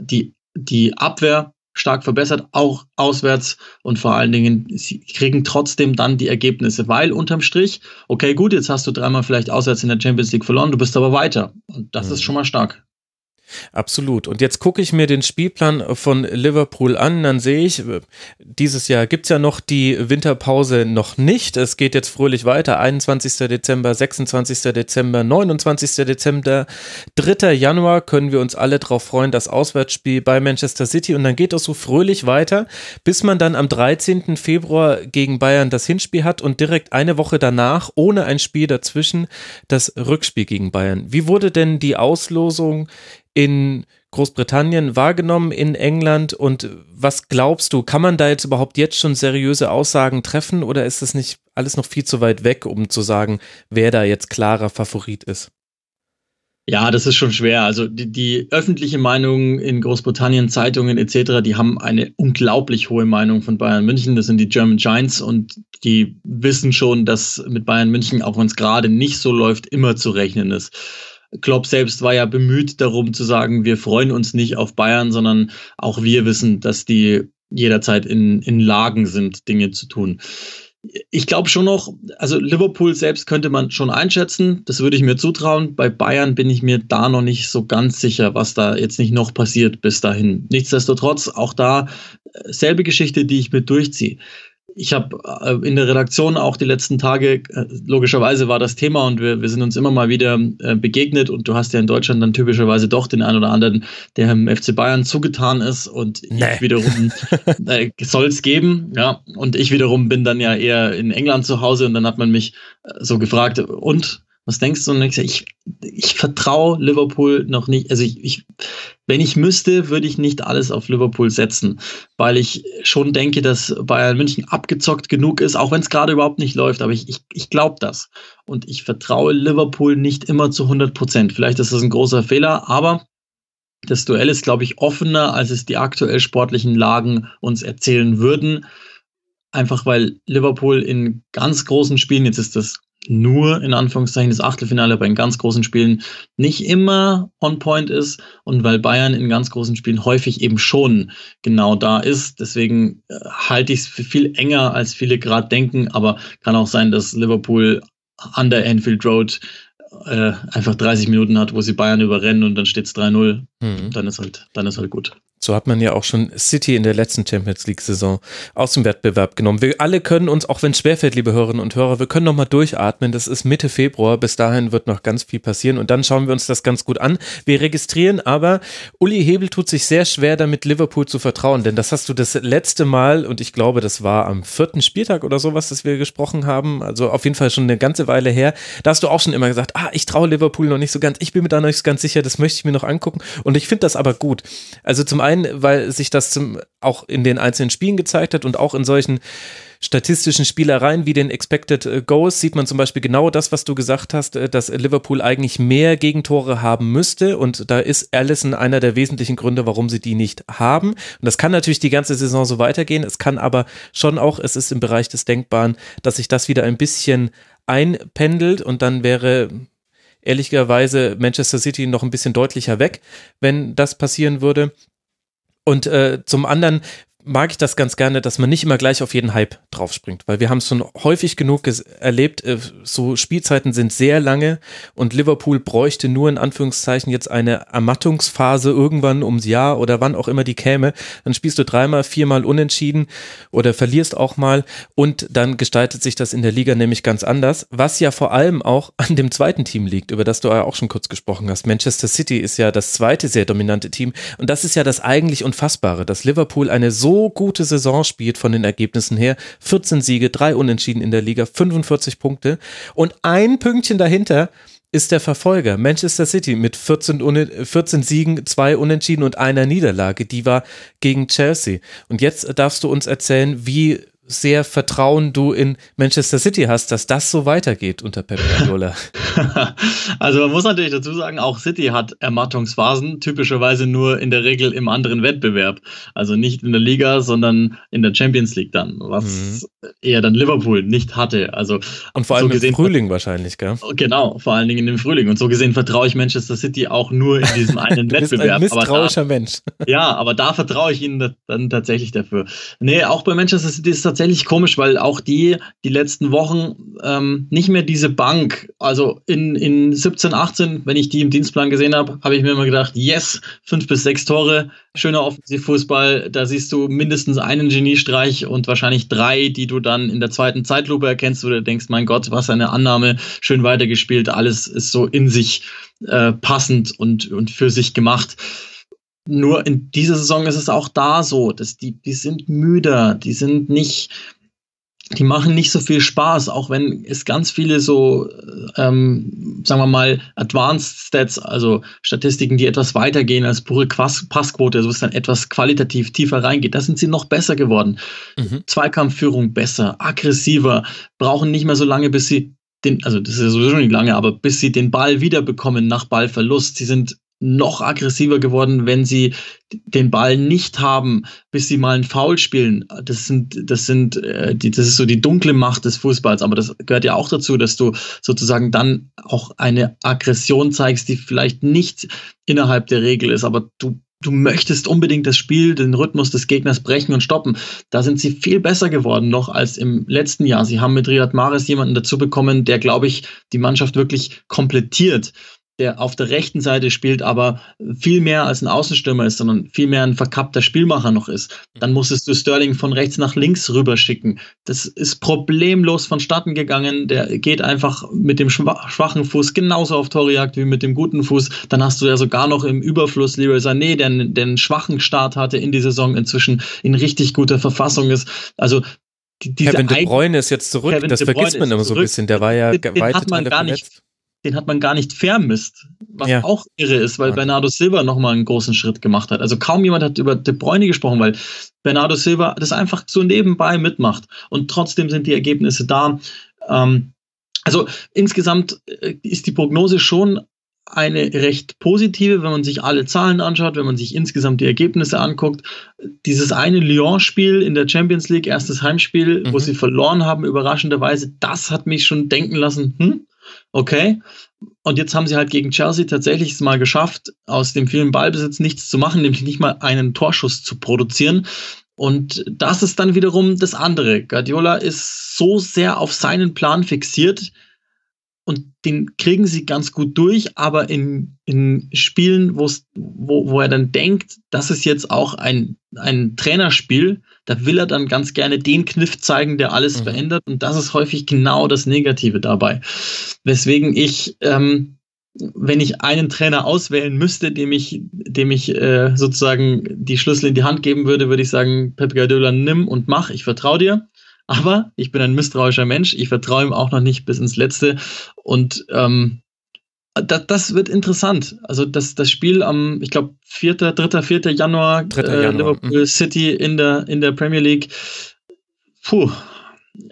Die, die Abwehr stark verbessert, auch auswärts und vor allen Dingen, sie kriegen trotzdem dann die Ergebnisse, weil unterm Strich, okay, gut, jetzt hast du dreimal vielleicht auswärts in der Champions League verloren, du bist aber weiter und das mhm. ist schon mal stark. Absolut. Und jetzt gucke ich mir den Spielplan von Liverpool an, dann sehe ich, dieses Jahr gibt es ja noch die Winterpause noch nicht. Es geht jetzt fröhlich weiter. 21. Dezember, 26. Dezember, 29. Dezember, 3. Januar können wir uns alle darauf freuen, das Auswärtsspiel bei Manchester City. Und dann geht es so fröhlich weiter, bis man dann am 13. Februar gegen Bayern das Hinspiel hat und direkt eine Woche danach, ohne ein Spiel dazwischen, das Rückspiel gegen Bayern. Wie wurde denn die Auslosung in Großbritannien wahrgenommen, in England? Und was glaubst du, kann man da jetzt überhaupt jetzt schon seriöse Aussagen treffen oder ist das nicht alles noch viel zu weit weg, um zu sagen, wer da jetzt klarer Favorit ist? Ja, das ist schon schwer. Also die, die, öffentliche Meinung in Großbritannien, Zeitungen etc., die haben eine unglaublich hohe Meinung von Bayern München. Das sind die German Giants und die wissen schon, dass mit Bayern München, auch wenn es gerade nicht so läuft, immer zu rechnen ist. Klopp selbst war ja bemüht darum zu sagen, wir freuen uns nicht auf Bayern, sondern auch wir wissen, dass die jederzeit in, in Lagen sind, Dinge zu tun. ich glaube schon noch, also Liverpool selbst könnte man schon einschätzen, das würde ich mir zutrauen. Bei Bayern bin ich mir da noch nicht so ganz sicher, was da jetzt nicht noch passiert bis dahin. Nichtsdestotrotz, auch da äh, selbe Geschichte, die ich mit durchziehe ich habe äh, in der Redaktion auch die letzten Tage, äh, logischerweise war das Thema und wir, wir sind uns immer mal wieder äh, begegnet und du hast ja in Deutschland dann typischerweise doch den einen oder anderen, der im FC Bayern zugetan ist und nee. ich wiederum äh, soll es geben, ja, und ich wiederum bin dann ja eher in England zu Hause und dann hat man mich so gefragt, und was denkst du? Und ich, ich, ich vertraue Liverpool noch nicht. Also ich, ich, wenn ich müsste, würde ich nicht alles auf Liverpool setzen, weil ich schon denke, dass Bayern München abgezockt genug ist, auch wenn es gerade überhaupt nicht läuft. Aber ich, ich, ich glaube das. Und ich vertraue Liverpool nicht immer zu 100 Prozent. Vielleicht ist das ein großer Fehler, aber das Duell ist, glaube ich, offener, als es die aktuell sportlichen Lagen uns erzählen würden. Einfach weil Liverpool in ganz großen Spielen, jetzt ist das nur in Anführungszeichen das Achtelfinale bei den ganz großen Spielen nicht immer on point ist und weil Bayern in ganz großen Spielen häufig eben schon genau da ist. Deswegen äh, halte ich es für viel enger, als viele gerade denken, aber kann auch sein, dass Liverpool an der Anfield Road äh, einfach 30 Minuten hat, wo sie Bayern überrennen und dann steht es 3-0. Mhm. Dann ist halt, dann ist halt gut. So hat man ja auch schon City in der letzten Champions League-Saison aus dem Wettbewerb genommen. Wir alle können uns, auch wenn es schwerfällt, liebe Hörerinnen und Hörer, wir können noch mal durchatmen. Das ist Mitte Februar. Bis dahin wird noch ganz viel passieren und dann schauen wir uns das ganz gut an. Wir registrieren aber, Uli Hebel tut sich sehr schwer damit, Liverpool zu vertrauen, denn das hast du das letzte Mal und ich glaube, das war am vierten Spieltag oder sowas, dass wir gesprochen haben. Also auf jeden Fall schon eine ganze Weile her. Da hast du auch schon immer gesagt, ah, ich traue Liverpool noch nicht so ganz. Ich bin mir da noch nicht ganz sicher. Das möchte ich mir noch angucken und ich finde das aber gut. Also zum einen einen, weil sich das zum, auch in den einzelnen Spielen gezeigt hat und auch in solchen statistischen Spielereien wie den Expected äh, Goals sieht man zum Beispiel genau das, was du gesagt hast, äh, dass Liverpool eigentlich mehr Gegentore haben müsste und da ist Allison einer der wesentlichen Gründe, warum sie die nicht haben. Und das kann natürlich die ganze Saison so weitergehen. Es kann aber schon auch, es ist im Bereich des Denkbaren, dass sich das wieder ein bisschen einpendelt und dann wäre ehrlicherweise Manchester City noch ein bisschen deutlicher weg, wenn das passieren würde. Und äh, zum anderen mag ich das ganz gerne, dass man nicht immer gleich auf jeden Hype draufspringt, weil wir haben es schon häufig genug erlebt, äh, so Spielzeiten sind sehr lange und Liverpool bräuchte nur in Anführungszeichen jetzt eine Ermattungsphase irgendwann ums Jahr oder wann auch immer die käme, dann spielst du dreimal, viermal unentschieden oder verlierst auch mal und dann gestaltet sich das in der Liga nämlich ganz anders, was ja vor allem auch an dem zweiten Team liegt, über das du ja auch schon kurz gesprochen hast. Manchester City ist ja das zweite sehr dominante Team und das ist ja das eigentlich Unfassbare, dass Liverpool eine so so gute Saison spielt von den Ergebnissen her. 14 Siege, drei Unentschieden in der Liga, 45 Punkte. Und ein Pünktchen dahinter ist der Verfolger Manchester City mit 14, 14 Siegen, zwei Unentschieden und einer Niederlage. Die war gegen Chelsea. Und jetzt darfst du uns erzählen, wie sehr Vertrauen du in Manchester City hast, dass das so weitergeht unter Pep Guardiola. also man muss natürlich dazu sagen, auch City hat Ermattungsphasen, typischerweise nur in der Regel im anderen Wettbewerb. Also nicht in der Liga, sondern in der Champions League dann, was mhm. eher dann Liverpool nicht hatte. Also und vor allem so gesehen, im Frühling wahrscheinlich, gell? Genau, vor allen Dingen in dem Frühling. Und so gesehen vertraue ich Manchester City auch nur in diesem einen du Wettbewerb. Bist ein misstrauischer da, Mensch. ja, aber da vertraue ich ihnen dann tatsächlich dafür. Nee, auch bei Manchester City ist es tatsächlich tatsächlich komisch, weil auch die die letzten Wochen ähm, nicht mehr diese Bank, also in, in 17, 18, wenn ich die im Dienstplan gesehen habe, habe ich mir immer gedacht, yes, fünf bis sechs Tore, schöner Offensivfußball, da siehst du mindestens einen Geniestreich und wahrscheinlich drei, die du dann in der zweiten Zeitlupe erkennst, wo du denkst, mein Gott, was eine Annahme, schön weitergespielt, alles ist so in sich äh, passend und, und für sich gemacht. Nur in dieser Saison ist es auch da so, dass die, die sind müder, die sind nicht, die machen nicht so viel Spaß, auch wenn es ganz viele so, ähm, sagen wir mal, Advanced Stats, also Statistiken, die etwas weitergehen als pure Passquote, also es dann etwas qualitativ tiefer reingeht. Da sind sie noch besser geworden. Mhm. Zweikampfführung besser, aggressiver, brauchen nicht mehr so lange, bis sie den, also das ist ja sowieso nicht lange, aber bis sie den Ball wiederbekommen nach Ballverlust. Sie sind noch aggressiver geworden, wenn sie den Ball nicht haben, bis sie mal einen Foul spielen. Das sind, das sind, äh, die, das ist so die dunkle Macht des Fußballs. Aber das gehört ja auch dazu, dass du sozusagen dann auch eine Aggression zeigst, die vielleicht nicht innerhalb der Regel ist, aber du du möchtest unbedingt das Spiel, den Rhythmus des Gegners brechen und stoppen. Da sind sie viel besser geworden noch als im letzten Jahr. Sie haben mit Riyad Mahrez jemanden dazu bekommen, der, glaube ich, die Mannschaft wirklich komplettiert der auf der rechten Seite spielt, aber viel mehr als ein Außenstürmer ist, sondern viel mehr ein verkappter Spielmacher noch ist. Dann musstest du Sterling von rechts nach links rüberschicken. Das ist problemlos vonstatten gegangen. Der geht einfach mit dem schwachen Fuß genauso auf Torjagd wie mit dem guten Fuß. Dann hast du ja sogar noch im Überfluss Leroy Sané, der, einen schwachen Start hatte in die Saison, inzwischen in richtig guter Verfassung ist. Also die, Kevin De Bruyne ist jetzt zurück, Kevin das vergisst man immer so ein bisschen. Der war ja den, den hat man gar nicht den hat man gar nicht vermisst, was ja. auch irre ist, weil. Bernardo Silva nochmal einen großen Schritt gemacht hat. Also kaum jemand hat über De Bruyne gesprochen, weil Bernardo Silva das einfach so nebenbei mitmacht und trotzdem sind die Ergebnisse da. Ähm, also insgesamt äh, ist die Prognose schon eine recht positive, wenn man sich alle Zahlen anschaut, wenn man sich insgesamt die Ergebnisse anguckt. Dieses eine Lyon-Spiel in der Champions League, erstes Heimspiel, mhm. wo sie verloren haben, überraschenderweise, das hat mich schon denken lassen, hm, okay. Und jetzt haben sie halt gegen Chelsea tatsächlich es mal geschafft, aus dem vielen Ballbesitz nichts zu machen, nämlich nicht mal einen Torschuss zu produzieren. Und das ist dann wiederum das andere. Guardiola ist so sehr auf seinen Plan fixiert, und den kriegen sie ganz gut durch, aber in, in Spielen, wo, wo er dann denkt, das ist jetzt auch ein, ein Trainerspiel, da will er dann ganz gerne den Kniff zeigen, der alles mhm. verändert. Und das ist häufig genau das Negative dabei. Weswegen ich, ähm, wenn ich einen Trainer auswählen müsste, dem ich, dem ich äh, sozusagen die Schlüssel in die Hand geben würde, würde ich sagen, Pep Guardiola, nimm und mach, ich vertraue dir. Aber ich bin ein misstrauischer Mensch. Ich vertraue ihm auch noch nicht bis ins Letzte. Und ähm, das, das wird interessant. Also das, das Spiel am, ich glaube, 4., 3., 4. Januar, 3. Äh, Januar. Liverpool mhm. City in der, in der Premier League. Puh,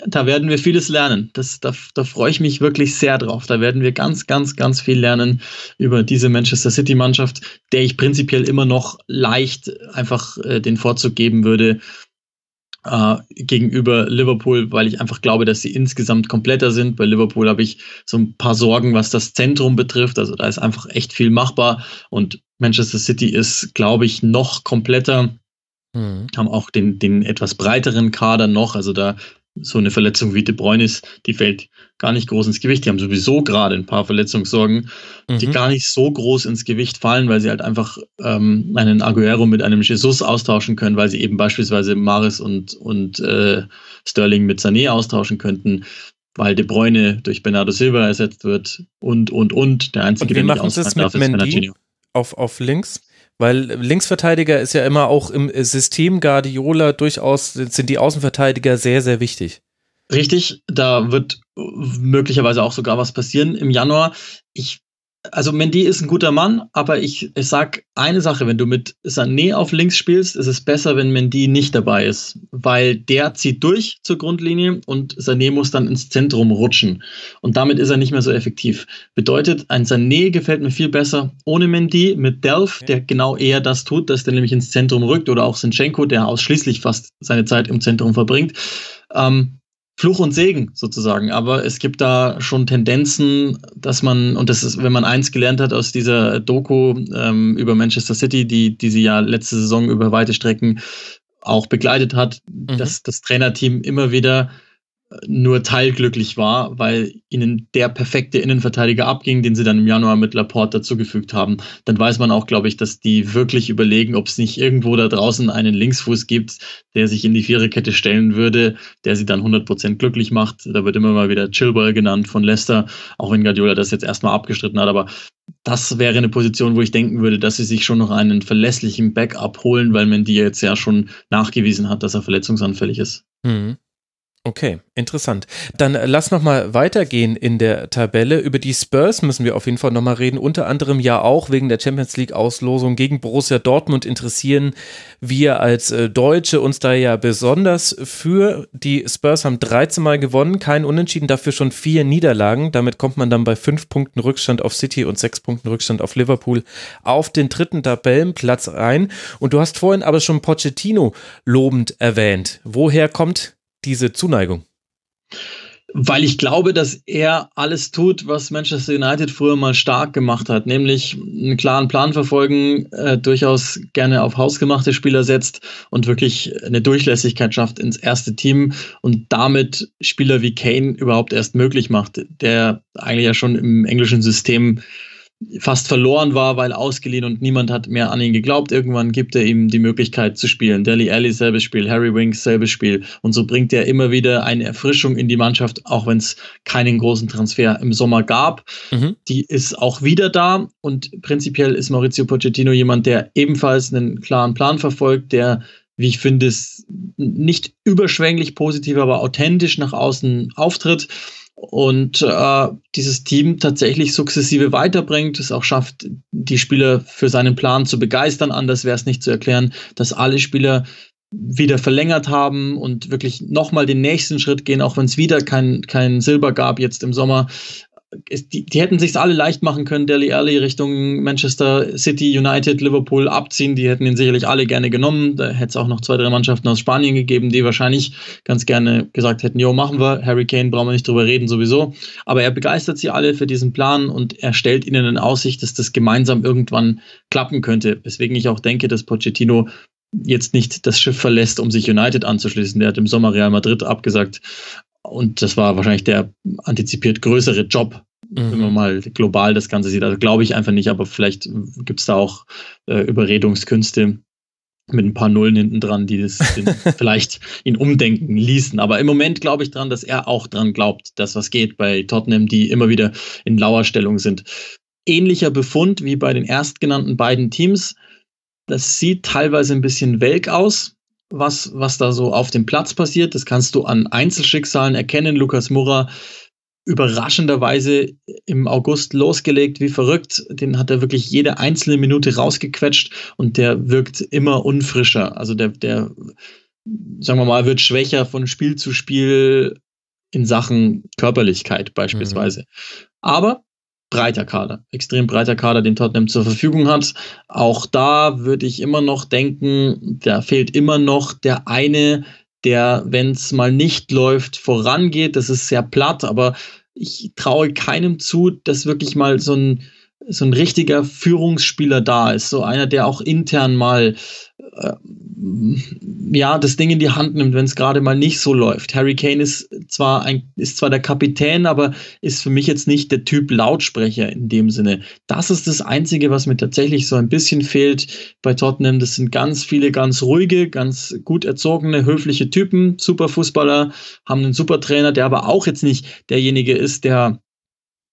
da werden wir vieles lernen. Das, da, da freue ich mich wirklich sehr drauf. Da werden wir ganz, ganz, ganz viel lernen über diese Manchester City-Mannschaft, der ich prinzipiell immer noch leicht einfach äh, den Vorzug geben würde, äh, gegenüber Liverpool, weil ich einfach glaube, dass sie insgesamt kompletter sind. Bei Liverpool habe ich so ein paar Sorgen, was das Zentrum betrifft. Also da ist einfach echt viel machbar und Manchester City ist, glaube ich, noch kompletter. Mhm. Haben auch den, den etwas breiteren Kader noch. Also da so eine Verletzung wie De Bruyne ist, die fällt gar nicht groß ins Gewicht. Die haben sowieso gerade ein paar Verletzungssorgen, mhm. die gar nicht so groß ins Gewicht fallen, weil sie halt einfach ähm, einen Aguero mit einem Jesus austauschen können, weil sie eben beispielsweise Maris und, und äh, Sterling mit Sané austauschen könnten, weil De Bruyne durch Bernardo Silva ersetzt wird und, und, und. Der einzige, und der nicht ausfallen darf, ist Mendy auf, auf links? Weil Linksverteidiger ist ja immer auch im System Guardiola durchaus, sind die Außenverteidiger sehr, sehr wichtig. Richtig, da wird möglicherweise auch sogar was passieren im Januar. Ich also Mendy ist ein guter Mann, aber ich, ich sag eine Sache, wenn du mit Sané auf links spielst, ist es besser, wenn Mendy nicht dabei ist, weil der zieht durch zur Grundlinie und Sané muss dann ins Zentrum rutschen und damit ist er nicht mehr so effektiv. Bedeutet, ein Sané gefällt mir viel besser ohne Mendy mit Delf, der genau eher das tut, dass der nämlich ins Zentrum rückt oder auch Sinchenko, der ausschließlich fast seine Zeit im Zentrum verbringt. Ähm, Fluch und Segen sozusagen. Aber es gibt da schon Tendenzen, dass man, und das ist, wenn man eins gelernt hat aus dieser Doku ähm, über Manchester City, die, die sie ja letzte Saison über weite Strecken auch begleitet hat, mhm. dass das Trainerteam immer wieder nur teilglücklich war, weil ihnen der perfekte Innenverteidiger abging, den sie dann im Januar mit Laporte dazugefügt haben, dann weiß man auch, glaube ich, dass die wirklich überlegen, ob es nicht irgendwo da draußen einen Linksfuß gibt, der sich in die Viererkette stellen würde, der sie dann 100% glücklich macht. Da wird immer mal wieder Chilwell genannt von Leicester, auch wenn Guardiola das jetzt erstmal abgestritten hat, aber das wäre eine Position, wo ich denken würde, dass sie sich schon noch einen verlässlichen Backup holen, weil man die jetzt ja schon nachgewiesen hat, dass er verletzungsanfällig ist. Mhm. Okay, interessant. Dann äh, lass noch mal weitergehen in der Tabelle. Über die Spurs müssen wir auf jeden Fall noch mal reden. Unter anderem ja auch wegen der Champions League Auslosung gegen Borussia Dortmund interessieren wir als äh, Deutsche uns da ja besonders für. Die Spurs haben 13 Mal gewonnen, kein Unentschieden, dafür schon vier Niederlagen. Damit kommt man dann bei fünf Punkten Rückstand auf City und sechs Punkten Rückstand auf Liverpool auf den dritten Tabellenplatz rein. Und du hast vorhin aber schon Pochettino lobend erwähnt. Woher kommt diese Zuneigung? weil ich glaube, dass er alles tut, was Manchester United früher mal stark gemacht hat, nämlich einen klaren Plan verfolgen, äh, durchaus gerne auf hausgemachte Spieler setzt und wirklich eine Durchlässigkeit schafft ins erste Team und damit Spieler wie Kane überhaupt erst möglich macht, der eigentlich ja schon im englischen System fast verloren war, weil ausgeliehen und niemand hat mehr an ihn geglaubt. Irgendwann gibt er ihm die Möglichkeit zu spielen. Deli Alli selbes Spiel, Harry Winks selbes Spiel. Und so bringt er immer wieder eine Erfrischung in die Mannschaft, auch wenn es keinen großen Transfer im Sommer gab. Mhm. Die ist auch wieder da und prinzipiell ist Maurizio Pochettino jemand, der ebenfalls einen klaren Plan verfolgt, der wie ich finde, es nicht überschwänglich positiv, aber authentisch nach außen auftritt und äh, dieses Team tatsächlich sukzessive weiterbringt, es auch schafft, die Spieler für seinen Plan zu begeistern. Anders wäre es nicht zu erklären, dass alle Spieler wieder verlängert haben und wirklich nochmal den nächsten Schritt gehen, auch wenn es wieder kein, kein Silber gab jetzt im Sommer die, die hätten sich alle leicht machen können, Deli Alli Richtung Manchester City, United, Liverpool abziehen. Die hätten ihn sicherlich alle gerne genommen. Da hätte es auch noch zwei, drei Mannschaften aus Spanien gegeben, die wahrscheinlich ganz gerne gesagt hätten, jo, machen wir. Harry Kane brauchen wir nicht drüber reden sowieso. Aber er begeistert sie alle für diesen Plan und er stellt ihnen in Aussicht, dass das gemeinsam irgendwann klappen könnte. Weswegen ich auch denke, dass Pochettino jetzt nicht das Schiff verlässt, um sich United anzuschließen. Der hat im Sommer Real Madrid abgesagt. Und das war wahrscheinlich der antizipiert größere Job, mhm. wenn man mal global das Ganze sieht. Also glaube ich einfach nicht, aber vielleicht gibt es da auch äh, Überredungskünste mit ein paar Nullen hinten dran, die das vielleicht ihn umdenken ließen. Aber im Moment glaube ich dran, dass er auch dran glaubt, dass was geht bei Tottenham, die immer wieder in Lauerstellung sind. Ähnlicher Befund wie bei den erstgenannten beiden Teams. Das sieht teilweise ein bisschen welk aus was, was da so auf dem Platz passiert. Das kannst du an Einzelschicksalen erkennen. Lukas Murra überraschenderweise im August losgelegt, wie verrückt. Den hat er wirklich jede einzelne Minute rausgequetscht und der wirkt immer unfrischer. Also der, der, sagen wir mal, wird schwächer von Spiel zu Spiel in Sachen Körperlichkeit beispielsweise. Mhm. Aber breiter Kader, extrem breiter Kader, den Tottenham zur Verfügung hat. Auch da würde ich immer noch denken, da fehlt immer noch der eine, der, wenn es mal nicht läuft, vorangeht. Das ist sehr platt, aber ich traue keinem zu, dass wirklich mal so ein, so ein richtiger Führungsspieler da ist. So einer, der auch intern mal ja, das Ding in die Hand nimmt, wenn es gerade mal nicht so läuft. Harry Kane ist zwar ein, ist zwar der Kapitän, aber ist für mich jetzt nicht der Typ Lautsprecher in dem Sinne. Das ist das Einzige, was mir tatsächlich so ein bisschen fehlt bei Tottenham. Das sind ganz viele ganz ruhige, ganz gut erzogene, höfliche Typen, super Fußballer, haben einen super Trainer, der aber auch jetzt nicht derjenige ist, der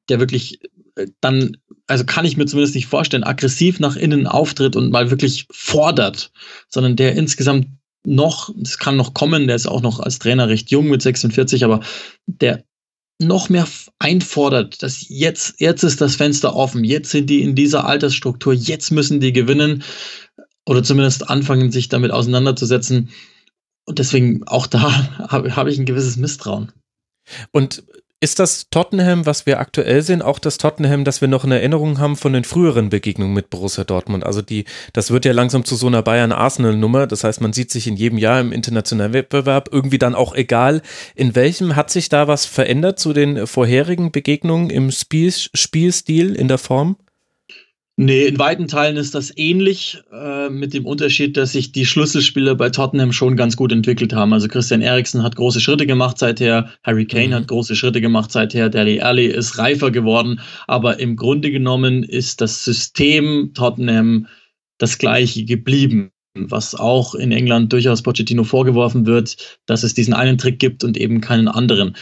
der wirklich äh, dann also kann ich mir zumindest nicht vorstellen, aggressiv nach innen auftritt und mal wirklich fordert, sondern der insgesamt noch, das kann noch kommen, der ist auch noch als Trainer recht jung mit 46, aber der noch mehr einfordert, dass jetzt, jetzt ist das Fenster offen, jetzt sind die in dieser Altersstruktur, jetzt müssen die gewinnen oder zumindest anfangen, sich damit auseinanderzusetzen. Und deswegen auch da habe hab ich ein gewisses Misstrauen. Und ist das Tottenham, was wir aktuell sehen, auch das Tottenham, das wir noch in Erinnerung haben von den früheren Begegnungen mit Borussia Dortmund? Also die, das wird ja langsam zu so einer Bayern-Arsenal-Nummer. Das heißt, man sieht sich in jedem Jahr im internationalen Wettbewerb irgendwie dann auch egal. In welchem hat sich da was verändert zu den vorherigen Begegnungen im Spiel, Spielstil, in der Form? Nee, in weiten Teilen ist das ähnlich, äh, mit dem Unterschied, dass sich die Schlüsselspieler bei Tottenham schon ganz gut entwickelt haben. Also Christian Eriksen hat große Schritte gemacht seither, Harry Kane mhm. hat große Schritte gemacht seither, Deli Alli ist reifer geworden, aber im Grunde genommen ist das System Tottenham das gleiche geblieben was auch in England durchaus Pochettino vorgeworfen wird, dass es diesen einen Trick gibt und eben keinen anderen.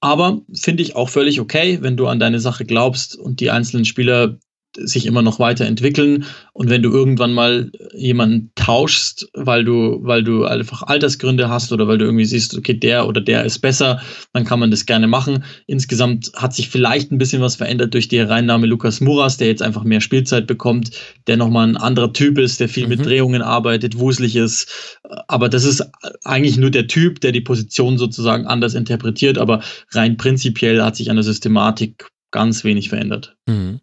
Aber finde ich auch völlig okay, wenn du an deine Sache glaubst und die einzelnen Spieler sich immer noch weiterentwickeln. Und wenn du irgendwann mal jemanden tauschst, weil du, weil du einfach Altersgründe hast oder weil du irgendwie siehst, okay, der oder der ist besser, dann kann man das gerne machen. Insgesamt hat sich vielleicht ein bisschen was verändert durch die Hereinnahme Lukas Muras, der jetzt einfach mehr Spielzeit bekommt, der nochmal ein anderer Typ ist, der viel mhm. mit Drehungen arbeitet, wuselig ist. Aber das ist eigentlich nur der Typ, der die Position sozusagen anders interpretiert. Aber rein prinzipiell hat sich an der Systematik ganz wenig verändert. Mhm.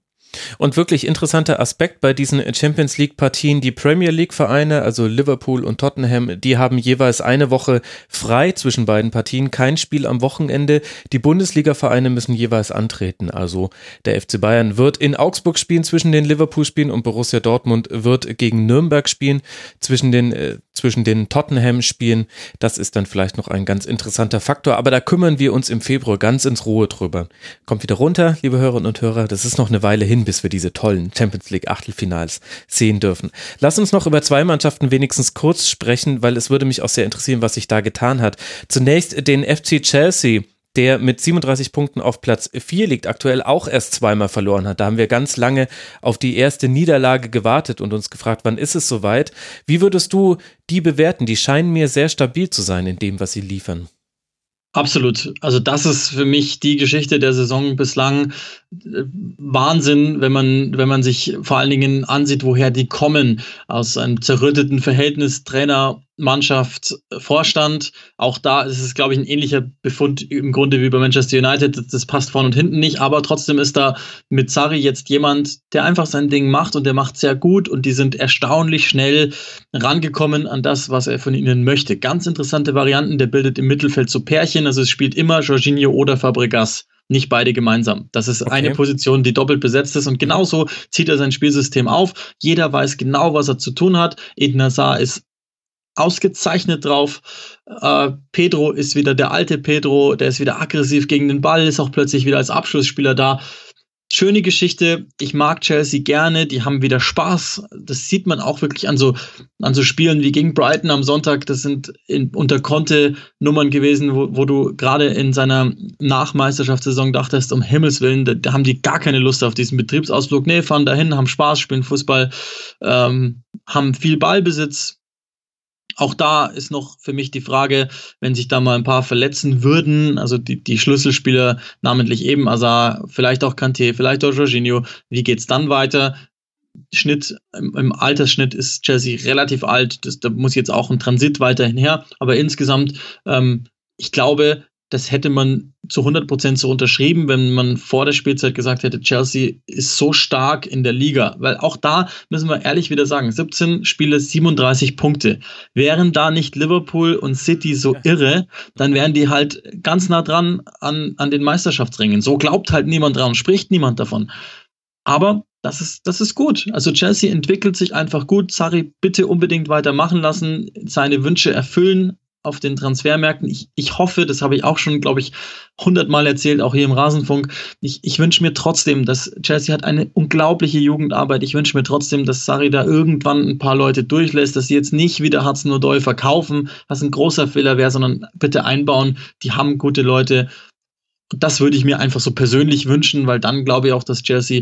Und wirklich interessanter Aspekt bei diesen Champions League Partien, die Premier League Vereine, also Liverpool und Tottenham, die haben jeweils eine Woche frei zwischen beiden Partien, kein Spiel am Wochenende. Die Bundesliga Vereine müssen jeweils antreten. Also der FC Bayern wird in Augsburg spielen zwischen den Liverpool Spielen und Borussia Dortmund wird gegen Nürnberg spielen zwischen den äh, zwischen den Tottenham Spielen. Das ist dann vielleicht noch ein ganz interessanter Faktor, aber da kümmern wir uns im Februar ganz ins Ruhe drüber. Kommt wieder runter, liebe Hörerinnen und Hörer, das ist noch eine Weile hin, bis wir diese tollen Champions League Achtelfinals sehen dürfen. Lass uns noch über zwei Mannschaften wenigstens kurz sprechen, weil es würde mich auch sehr interessieren, was sich da getan hat. Zunächst den FC Chelsea der mit 37 Punkten auf Platz 4 liegt, aktuell auch erst zweimal verloren hat. Da haben wir ganz lange auf die erste Niederlage gewartet und uns gefragt, wann ist es soweit? Wie würdest du die bewerten? Die scheinen mir sehr stabil zu sein in dem, was sie liefern. Absolut. Also das ist für mich die Geschichte der Saison bislang. Wahnsinn, wenn man, wenn man sich vor allen Dingen ansieht, woher die kommen. Aus einem zerrütteten Verhältnis Trainer Mannschaft, äh, Vorstand. Auch da ist es, glaube ich, ein ähnlicher Befund im Grunde wie bei Manchester United. Das passt vorne und hinten nicht, aber trotzdem ist da mit Sarri jetzt jemand, der einfach sein Ding macht und der macht sehr gut und die sind erstaunlich schnell rangekommen an das, was er von ihnen möchte. Ganz interessante Varianten. Der bildet im Mittelfeld so Pärchen, also es spielt immer Jorginho oder Fabregas nicht beide gemeinsam. Das ist okay. eine Position, die doppelt besetzt ist und genauso zieht er sein Spielsystem auf. Jeder weiß genau, was er zu tun hat. Eden Hazard ist ausgezeichnet drauf. Äh, Pedro ist wieder der alte Pedro, der ist wieder aggressiv gegen den Ball, ist auch plötzlich wieder als Abschlussspieler da. Schöne Geschichte. Ich mag Chelsea gerne. Die haben wieder Spaß. Das sieht man auch wirklich an so, an so Spielen wie gegen Brighton am Sonntag. Das sind in, unter Conte Nummern gewesen, wo, wo du gerade in seiner Nachmeisterschaftssaison dachtest, um Himmels Willen, da, da, haben die gar keine Lust auf diesen Betriebsausflug. Nee, fahren dahin, haben Spaß, spielen Fußball, ähm, haben viel Ballbesitz, auch da ist noch für mich die Frage, wenn sich da mal ein paar verletzen würden, also die, die Schlüsselspieler, namentlich eben Azar, vielleicht auch Kanté, vielleicht auch Jorginho, wie geht's dann weiter? Schnitt, im, im Altersschnitt ist Chelsea relativ alt, das, da muss jetzt auch ein Transit weiterhin her, aber insgesamt, ähm, ich glaube, das hätte man zu 100% so unterschrieben, wenn man vor der Spielzeit gesagt hätte, Chelsea ist so stark in der Liga. Weil auch da müssen wir ehrlich wieder sagen, 17 Spiele, 37 Punkte. Wären da nicht Liverpool und City so irre, dann wären die halt ganz nah dran an, an den Meisterschaftsringen. So glaubt halt niemand dran, spricht niemand davon. Aber das ist, das ist gut. Also Chelsea entwickelt sich einfach gut. Sarri bitte unbedingt weitermachen lassen, seine Wünsche erfüllen, auf den Transfermärkten. Ich, ich hoffe, das habe ich auch schon, glaube ich, hundertmal erzählt, auch hier im Rasenfunk. Ich, ich wünsche mir trotzdem, dass Chelsea hat eine unglaubliche Jugendarbeit. Ich wünsche mir trotzdem, dass Sari da irgendwann ein paar Leute durchlässt, dass sie jetzt nicht wieder Hudson Odoi verkaufen, was ein großer Fehler wäre, sondern bitte einbauen. Die haben gute Leute. Das würde ich mir einfach so persönlich wünschen, weil dann glaube ich auch, dass Chelsea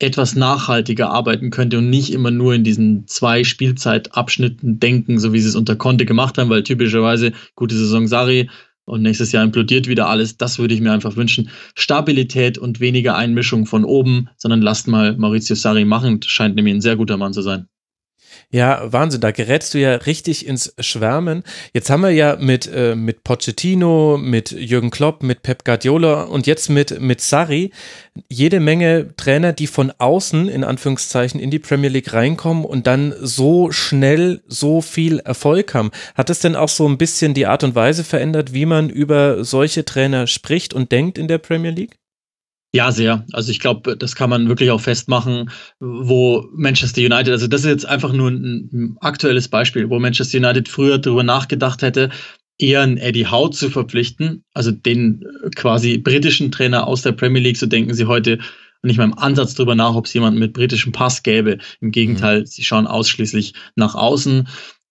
etwas nachhaltiger arbeiten könnte und nicht immer nur in diesen zwei Spielzeitabschnitten denken, so wie sie es unter Conte gemacht haben, weil typischerweise gute Saison Sari und nächstes Jahr implodiert wieder alles. Das würde ich mir einfach wünschen. Stabilität und weniger Einmischung von oben, sondern lasst mal Maurizio Sari machen. Scheint nämlich ein sehr guter Mann zu sein. Ja, Wahnsinn, da gerätst du ja richtig ins Schwärmen. Jetzt haben wir ja mit, äh, mit Pochettino, mit Jürgen Klopp, mit Pep Guardiola und jetzt mit, mit Sarri jede Menge Trainer, die von außen in Anführungszeichen in die Premier League reinkommen und dann so schnell so viel Erfolg haben. Hat es denn auch so ein bisschen die Art und Weise verändert, wie man über solche Trainer spricht und denkt in der Premier League? Ja, sehr. Also ich glaube, das kann man wirklich auch festmachen, wo Manchester United, also das ist jetzt einfach nur ein, aktuelles Beispiel, wo Manchester United früher darüber nachgedacht hätte, eher einen Eddie Howe zu verpflichten, also den quasi britischen Trainer aus der Premier League, so denken sie heute nicht mal im Ansatz darüber nach, ob es jemanden mit britischem Pass gäbe. Im Gegenteil, mhm. sie schauen ausschließlich nach außen.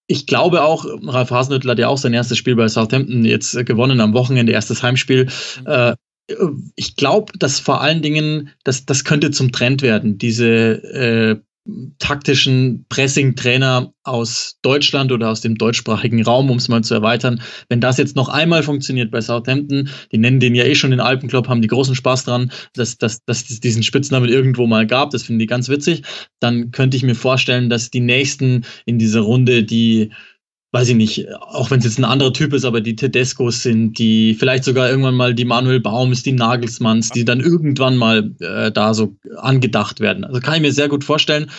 Ich glaube auch, Ralf Hasenhüttl hat ja auch sein erstes Spiel bei Southampton jetzt gewonnen am Wochenende, erstes Heimspiel. Mhm. Äh, ich glaube, dass vor allen Dingen, das, das könnte zum Trend werden, diese äh, taktischen Pressing-Trainer aus Deutschland oder aus dem deutschsprachigen Raum, um es mal zu erweitern. Wenn das jetzt noch einmal funktioniert bei Southampton, die nennen den ja eh schon den Alpenclub, haben die großen Spaß dran, dass, dass, dass es diesen Spitznamen irgendwo mal gab, das finden die ganz witzig, dann könnte ich mir vorstellen, dass die nächsten in dieser Runde, die weiß ich nicht, auch wenn es jetzt ein anderer Typ ist, aber die Tedescos sind, die vielleicht sogar irgendwann mal die Manuel Baums, die Nagelsmanns, die dann irgendwann mal äh, da so angedacht werden. Also kann ich mir sehr gut vorstellen.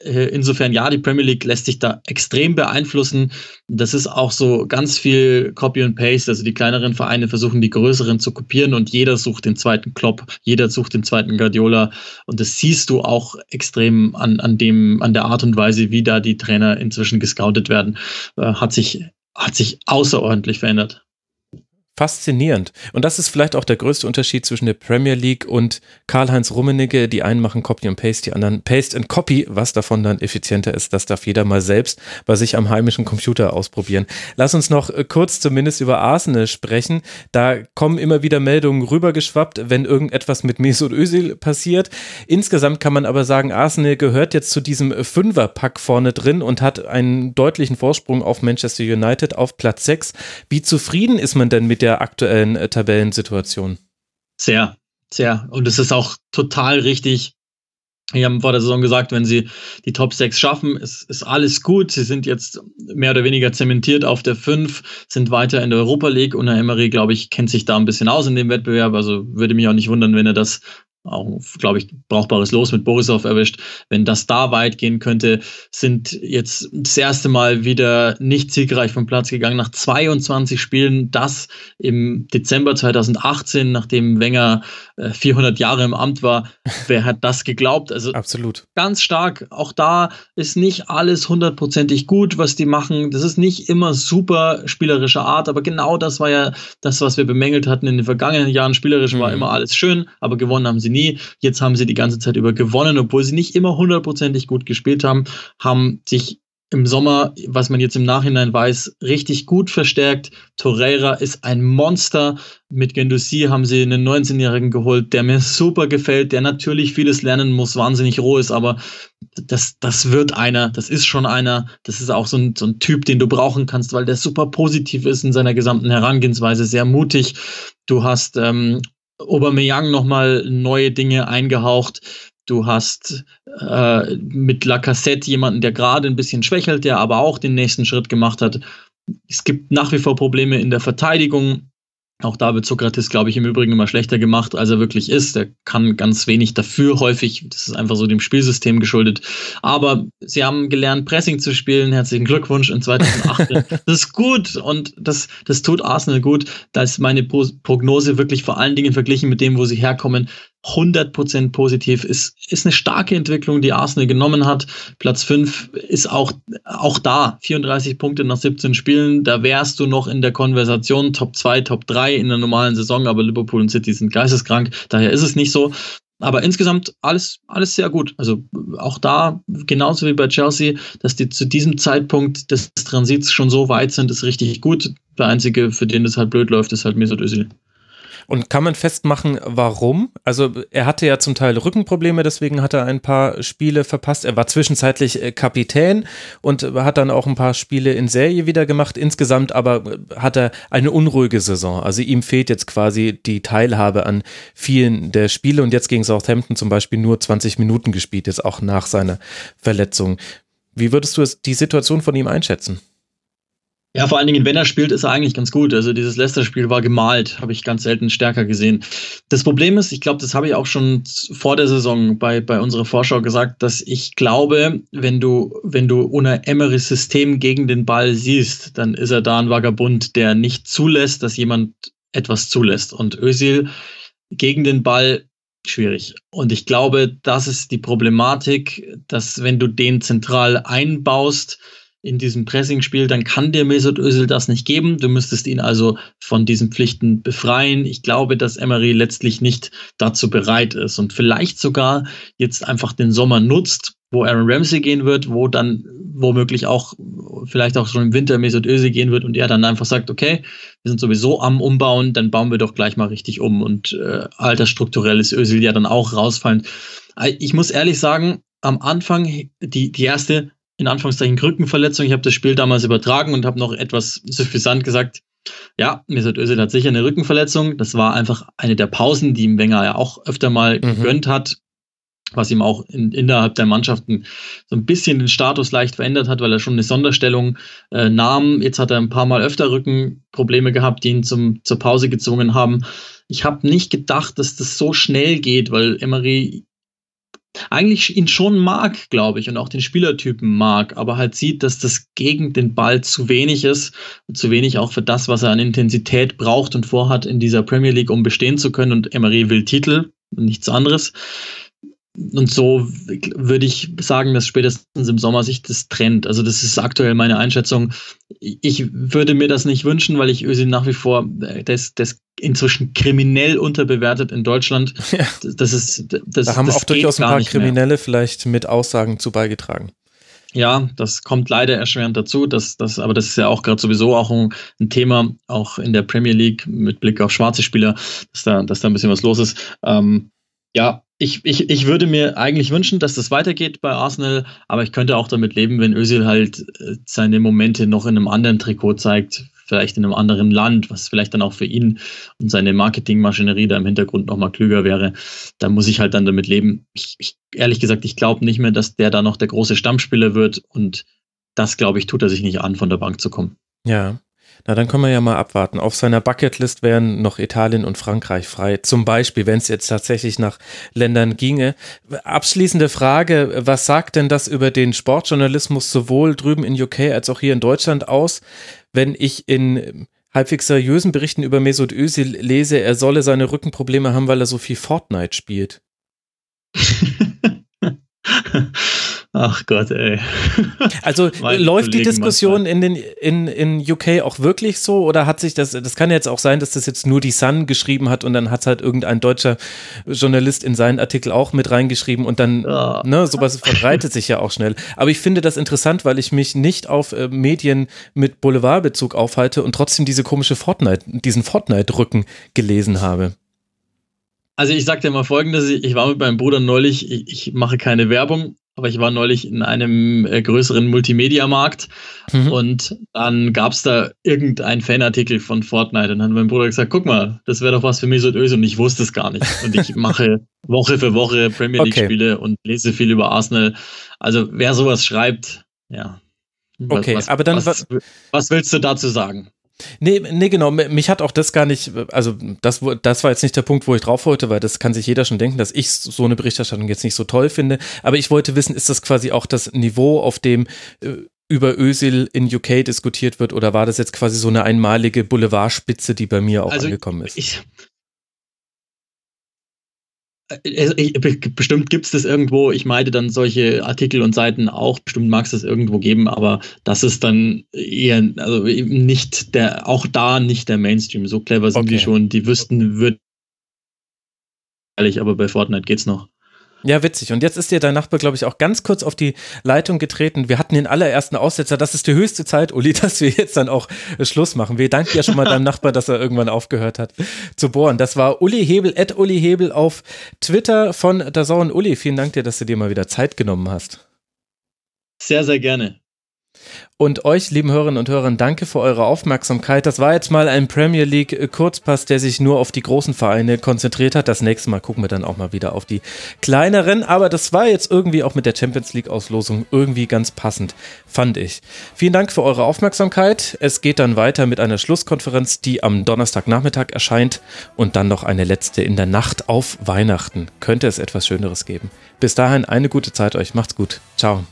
Äh, insofern ja, die Premier League lässt sich da extrem beeinflussen. Das ist auch so ganz viel Copy and Paste. Also die kleineren Vereine versuchen die größeren zu kopieren und jeder sucht den zweiten Klopp, jeder sucht den zweiten Guardiola. Und das siehst du auch extrem an, an dem, an der Art und Weise, wie da die Trainer inzwischen gescoutet werden. Äh, hat sich, hat sich außerordentlich verändert faszinierend. Und das ist vielleicht auch der größte Unterschied zwischen der Premier League und Karl-Heinz Rummenigge. Die einen machen Copy and Paste, die anderen Paste and Copy. Was davon dann effizienter ist, das darf jeder mal selbst bei sich am heimischen Computer ausprobieren. Lass uns noch äh, kurz zumindest über Arsenal sprechen. Da kommen immer wieder Meldungen rübergeschwappt, wenn irgendetwas mit Mesut Özil passiert. Insgesamt kann man aber sagen, Arsenal gehört jetzt zu diesem Fünferpack vorne drin und hat einen deutlichen Vorsprung auf Manchester United auf Platz 6. Wie zufrieden ist man denn mit der der aktuellen äh, Tabellensituation. Sehr, sehr. Und es ist auch total richtig. Wir haben vor der Saison gesagt, wenn sie die Top 6 schaffen, ist, ist alles gut. Sie sind jetzt mehr oder weniger zementiert auf der 5, sind weiter in der Europa League. Und Herr Emery, glaube ich, kennt sich da ein bisschen aus in dem Wettbewerb. Also würde mich auch nicht wundern, wenn er das auch, glaube ich, brauchbares Los mit Borisov erwischt. Wenn das da weit gehen könnte, sind jetzt das erste Mal wieder nicht siegreich vom Platz gegangen nach 22 Spielen. Das im Dezember 2018, nachdem Wenger 400 äh, Jahre im Amt war. Wer hat das geglaubt? Also absolut ganz stark. Auch da ist nicht alles hundertprozentig gut, was die machen. Das ist nicht immer super spielerische Art, aber genau das war ja das, was wir bemängelt hatten in den vergangenen Jahren. Spielerisch mhm. war immer alles schön, aber gewonnen haben sie nie. Jetzt haben sie die ganze Zeit über gewonnen, obwohl sie nicht immer hundertprozentig gut gespielt haben, haben sich im Sommer, was man jetzt im Nachhinein weiß, richtig gut verstärkt. Torreira ist ein Monster. Mit Gendouzi haben sie einen 19-Jährigen geholt, der mir super gefällt, der natürlich vieles lernen muss, wahnsinnig roh ist, aber das, das wird einer, das ist schon einer. Das ist auch so ein, so ein Typ, den du brauchen kannst, weil der super positiv ist in seiner gesamten Herangehensweise, sehr mutig. Du hast ähm, Aubameyang nochmal neue Dinge eingehaucht. Du hast äh, mit Lacassette jemanden, der gerade ein bisschen schwächelt, der aber auch den nächsten Schritt gemacht hat. Es gibt nach wie vor Probleme in der Verteidigung. Auch da wird Sokrates, glaube ich, im Übrigen immer schlechter gemacht, als er wirklich ist. Er kann ganz wenig dafür häufig. Das ist einfach so dem Spielsystem geschuldet. Aber sie haben gelernt, Pressing zu spielen. Herzlichen Glückwunsch in 2008. das ist gut und das, das tut Arsenal gut. Da ist meine Prognose wirklich vor allen Dingen verglichen mit dem, wo sie herkommen, 100% positiv. Ist, ist eine starke Entwicklung, die Arsenal genommen hat. Platz 5 ist auch, auch da. 34 Punkte nach 17 Spielen. Da wärst du noch in der Konversation Top 2, Top 3 in der normalen Saison, aber Liverpool und City sind geisteskrank. Daher ist es nicht so. Aber insgesamt alles, alles sehr gut. Also auch da, genauso wie bei Chelsea, dass die zu diesem Zeitpunkt des Transits schon so weit sind, ist richtig gut. Der einzige, für den das halt blöd läuft, ist halt Mesut Özil. Und kann man festmachen, warum? Also er hatte ja zum Teil Rückenprobleme, deswegen hat er ein paar Spiele verpasst. Er war zwischenzeitlich äh, Kapitän und hat dann auch ein paar Spiele in Serie wieder gemacht. Insgesamt aber äh, hat er eine unruhige Saison. Also ihm fehlt jetzt quasi die Teilhabe an vielen der Spiele und jetzt gegen Southampton zum Beispiel nur 20 Minuten gespielt, jetzt auch nach seiner Verletzung. Wie würdest du die Situation von ihm einschätzen? Ja, vor allen Dingen, wenn er spielt, ist er eigentlich ganz gut. Also dieses Leicester-Spiel war gemalt, habe ich ganz selten stärker gesehen. Das Problem ist, ich glaube, das habe ich auch schon vor der Saison bei, bei unserer Vorschau gesagt, dass ich glaube, wenn du, wenn du ohne Emerys System gegen den Ball siehst, dann ist er da ein Vagabund, der nicht zulässt, dass jemand etwas zulässt. Und Özil gegen den Ball schwierig. Und ich glaube, das ist die Problematik, dass wenn du den zentral einbaust, in diesem Pressing-Spiel, dann kann dir Mesut Özil das nicht geben. Du müsstest ihn also von diesen Pflichten befreien. Ich glaube, dass Emery letztlich nicht dazu bereit ist und vielleicht sogar jetzt einfach den Sommer nutzt, wo Aaron Ramsey gehen wird, wo dann womöglich auch vielleicht auch schon im Winter Mesut Özil gehen wird und er dann einfach sagt, okay, wir sind sowieso am Umbauen, dann bauen wir doch gleich mal richtig um und äh, altersstrukturell ist Özil ja dann auch rausfallend. Ich muss ehrlich sagen, am Anfang die, die erste in Anführungszeichen Rückenverletzung. Ich habe das Spiel damals übertragen und habe noch etwas suffisant gesagt, ja, Mesut Özil hat sicher eine Rückenverletzung. Das war einfach eine der Pausen, die ihm Wenger ja auch öfter mal mhm. gegönnt hat. was ihm auch in, innerhalb der Mannschaften so ein bisschen den Status leicht verändert hat, weil er schon eine Sonderstellung äh, nahm. Jetzt hat er ein paar Mal öfter Rückenprobleme gehabt, die ihn zum, zur Pause gezwungen haben. Ich habe nicht gedacht, dass das so schnell geht, weil Emery eigentlich ihn schon mag, glaube ich, und auch den Spielertypen mag, aber halt sieht, dass das gegen den Ball zu wenig ist und zu wenig auch für das, was er an Intensität braucht und vorhat in dieser Premier League, um bestehen zu können. Und Emery will Titel nichts anderes. Und so würde ich sagen, dass spätestens im Sommer sich das trennt. Also das ist aktuell meine Einschätzung. Ich würde mir das nicht wünschen, weil ich Özil nach wie vor, äh, das, das inzwischen kriminell unterbewertet in Deutschland. Ja. Das ist, das, da haben das auch durchaus ein paar Kriminelle mehr. vielleicht mit Aussagen zu beigetragen. Ja, das kommt leider erschwerend dazu. Das, das, aber das ist ja auch gerade sowieso auch ein, ein, Thema, auch in der Premier League mit Blick auf schwarze Spieler, dass da, dass da ein bisschen was los ist. Ähm, ja, ich, ich, ich würde mir eigentlich wünschen, dass das weitergeht bei Arsenal, aber ich könnte auch damit leben, wenn Özil halt äh, seine Momente noch in einem anderen Trikot zeigt, vielleicht in einem anderen Land, was vielleicht dann auch für ihn und seine Marketingmaschinerie da im Hintergrund nochmal klüger wäre. Da muss ich halt dann damit leben. Ich, ich, ehrlich gesagt, ich glaube nicht mehr, dass der da noch der große Stammspieler wird und das, glaube ich, tut er sich nicht an, von der Bank zu kommen. Ja, na, dann können wir ja mal abwarten. Auf seiner Bucketlist wären noch Italien und Frankreich frei. Zum Beispiel, wenn es jetzt tatsächlich nach Ländern ginge. Abschließende Frage, was sagt denn das über den Sportjournalismus sowohl drüben in UK als auch hier in Deutschland aus, wenn ich in halbwegs seriösen Berichten über Mesut Özil lese, er solle seine Rückenprobleme haben, weil er so viel Fortnite spielt? Ach Gott, ey. Also läuft die Diskussion in, den, in, in UK auch wirklich so oder hat sich das, das kann jetzt auch sein, dass das jetzt nur die Sun geschrieben hat und dann hat es halt irgendein deutscher Journalist in seinen Artikel auch mit reingeschrieben und dann, ja. ne, sowas verbreitet sich ja auch schnell. Aber ich finde das interessant, weil ich mich nicht auf äh, Medien mit Boulevardbezug aufhalte und trotzdem diese komische Fortnite, diesen Fortnite-Rücken gelesen habe. Also ich sag dir mal folgendes, ich war mit meinem Bruder neulich, ich, ich mache keine Werbung, aber ich war neulich in einem äh, größeren Multimedia-Markt mhm. und dann gab es da irgendeinen Fanartikel von Fortnite und dann hat mein Bruder gesagt, guck mal, das wäre doch was für Mesut Özil und ich wusste es gar nicht. Und ich mache Woche für Woche Premier League-Spiele okay. und lese viel über Arsenal. Also wer sowas schreibt, ja. Okay, was, aber dann was, was willst du dazu sagen? Nee, nee, genau. Mich hat auch das gar nicht, also das, das war jetzt nicht der Punkt, wo ich drauf wollte, weil das kann sich jeder schon denken, dass ich so eine Berichterstattung jetzt nicht so toll finde. Aber ich wollte wissen, ist das quasi auch das Niveau, auf dem äh, über Ösil in UK diskutiert wird, oder war das jetzt quasi so eine einmalige Boulevardspitze, die bei mir auch also angekommen ist? Ich, bestimmt gibt es das irgendwo. Ich meide dann solche Artikel und Seiten auch. Bestimmt mag es das irgendwo geben, aber das ist dann eher, also nicht der, auch da nicht der Mainstream. So clever sind okay. die schon. Die wüssten, wird ehrlich, aber bei Fortnite geht's noch. Ja, witzig. Und jetzt ist dir dein Nachbar, glaube ich, auch ganz kurz auf die Leitung getreten. Wir hatten den allerersten Aussetzer. Das ist die höchste Zeit, Uli, dass wir jetzt dann auch äh, Schluss machen. Wir danken ja schon mal deinem Nachbar, dass er irgendwann aufgehört hat zu bohren. Das war Uli Hebel, at Uli Hebel auf Twitter von Dazauern. Uli, vielen Dank dir, dass du dir mal wieder Zeit genommen hast. Sehr, sehr gerne. Und euch, lieben Hörerinnen und Hörer, danke für eure Aufmerksamkeit. Das war jetzt mal ein Premier League äh, Kurzpass, der sich nur auf die großen Vereine konzentriert hat. Das nächste Mal gucken wir dann auch mal wieder auf die kleineren. Aber das war jetzt irgendwie auch mit der Champions League Auslosung irgendwie ganz passend, fand ich. Vielen Dank für eure Aufmerksamkeit. Es geht dann weiter mit einer Schlusskonferenz, die am Donnerstagnachmittag erscheint und dann noch eine letzte in der Nacht auf Weihnachten. Könnte es etwas Schöneres geben. Bis dahin eine gute Zeit euch. Macht's gut. Ciao.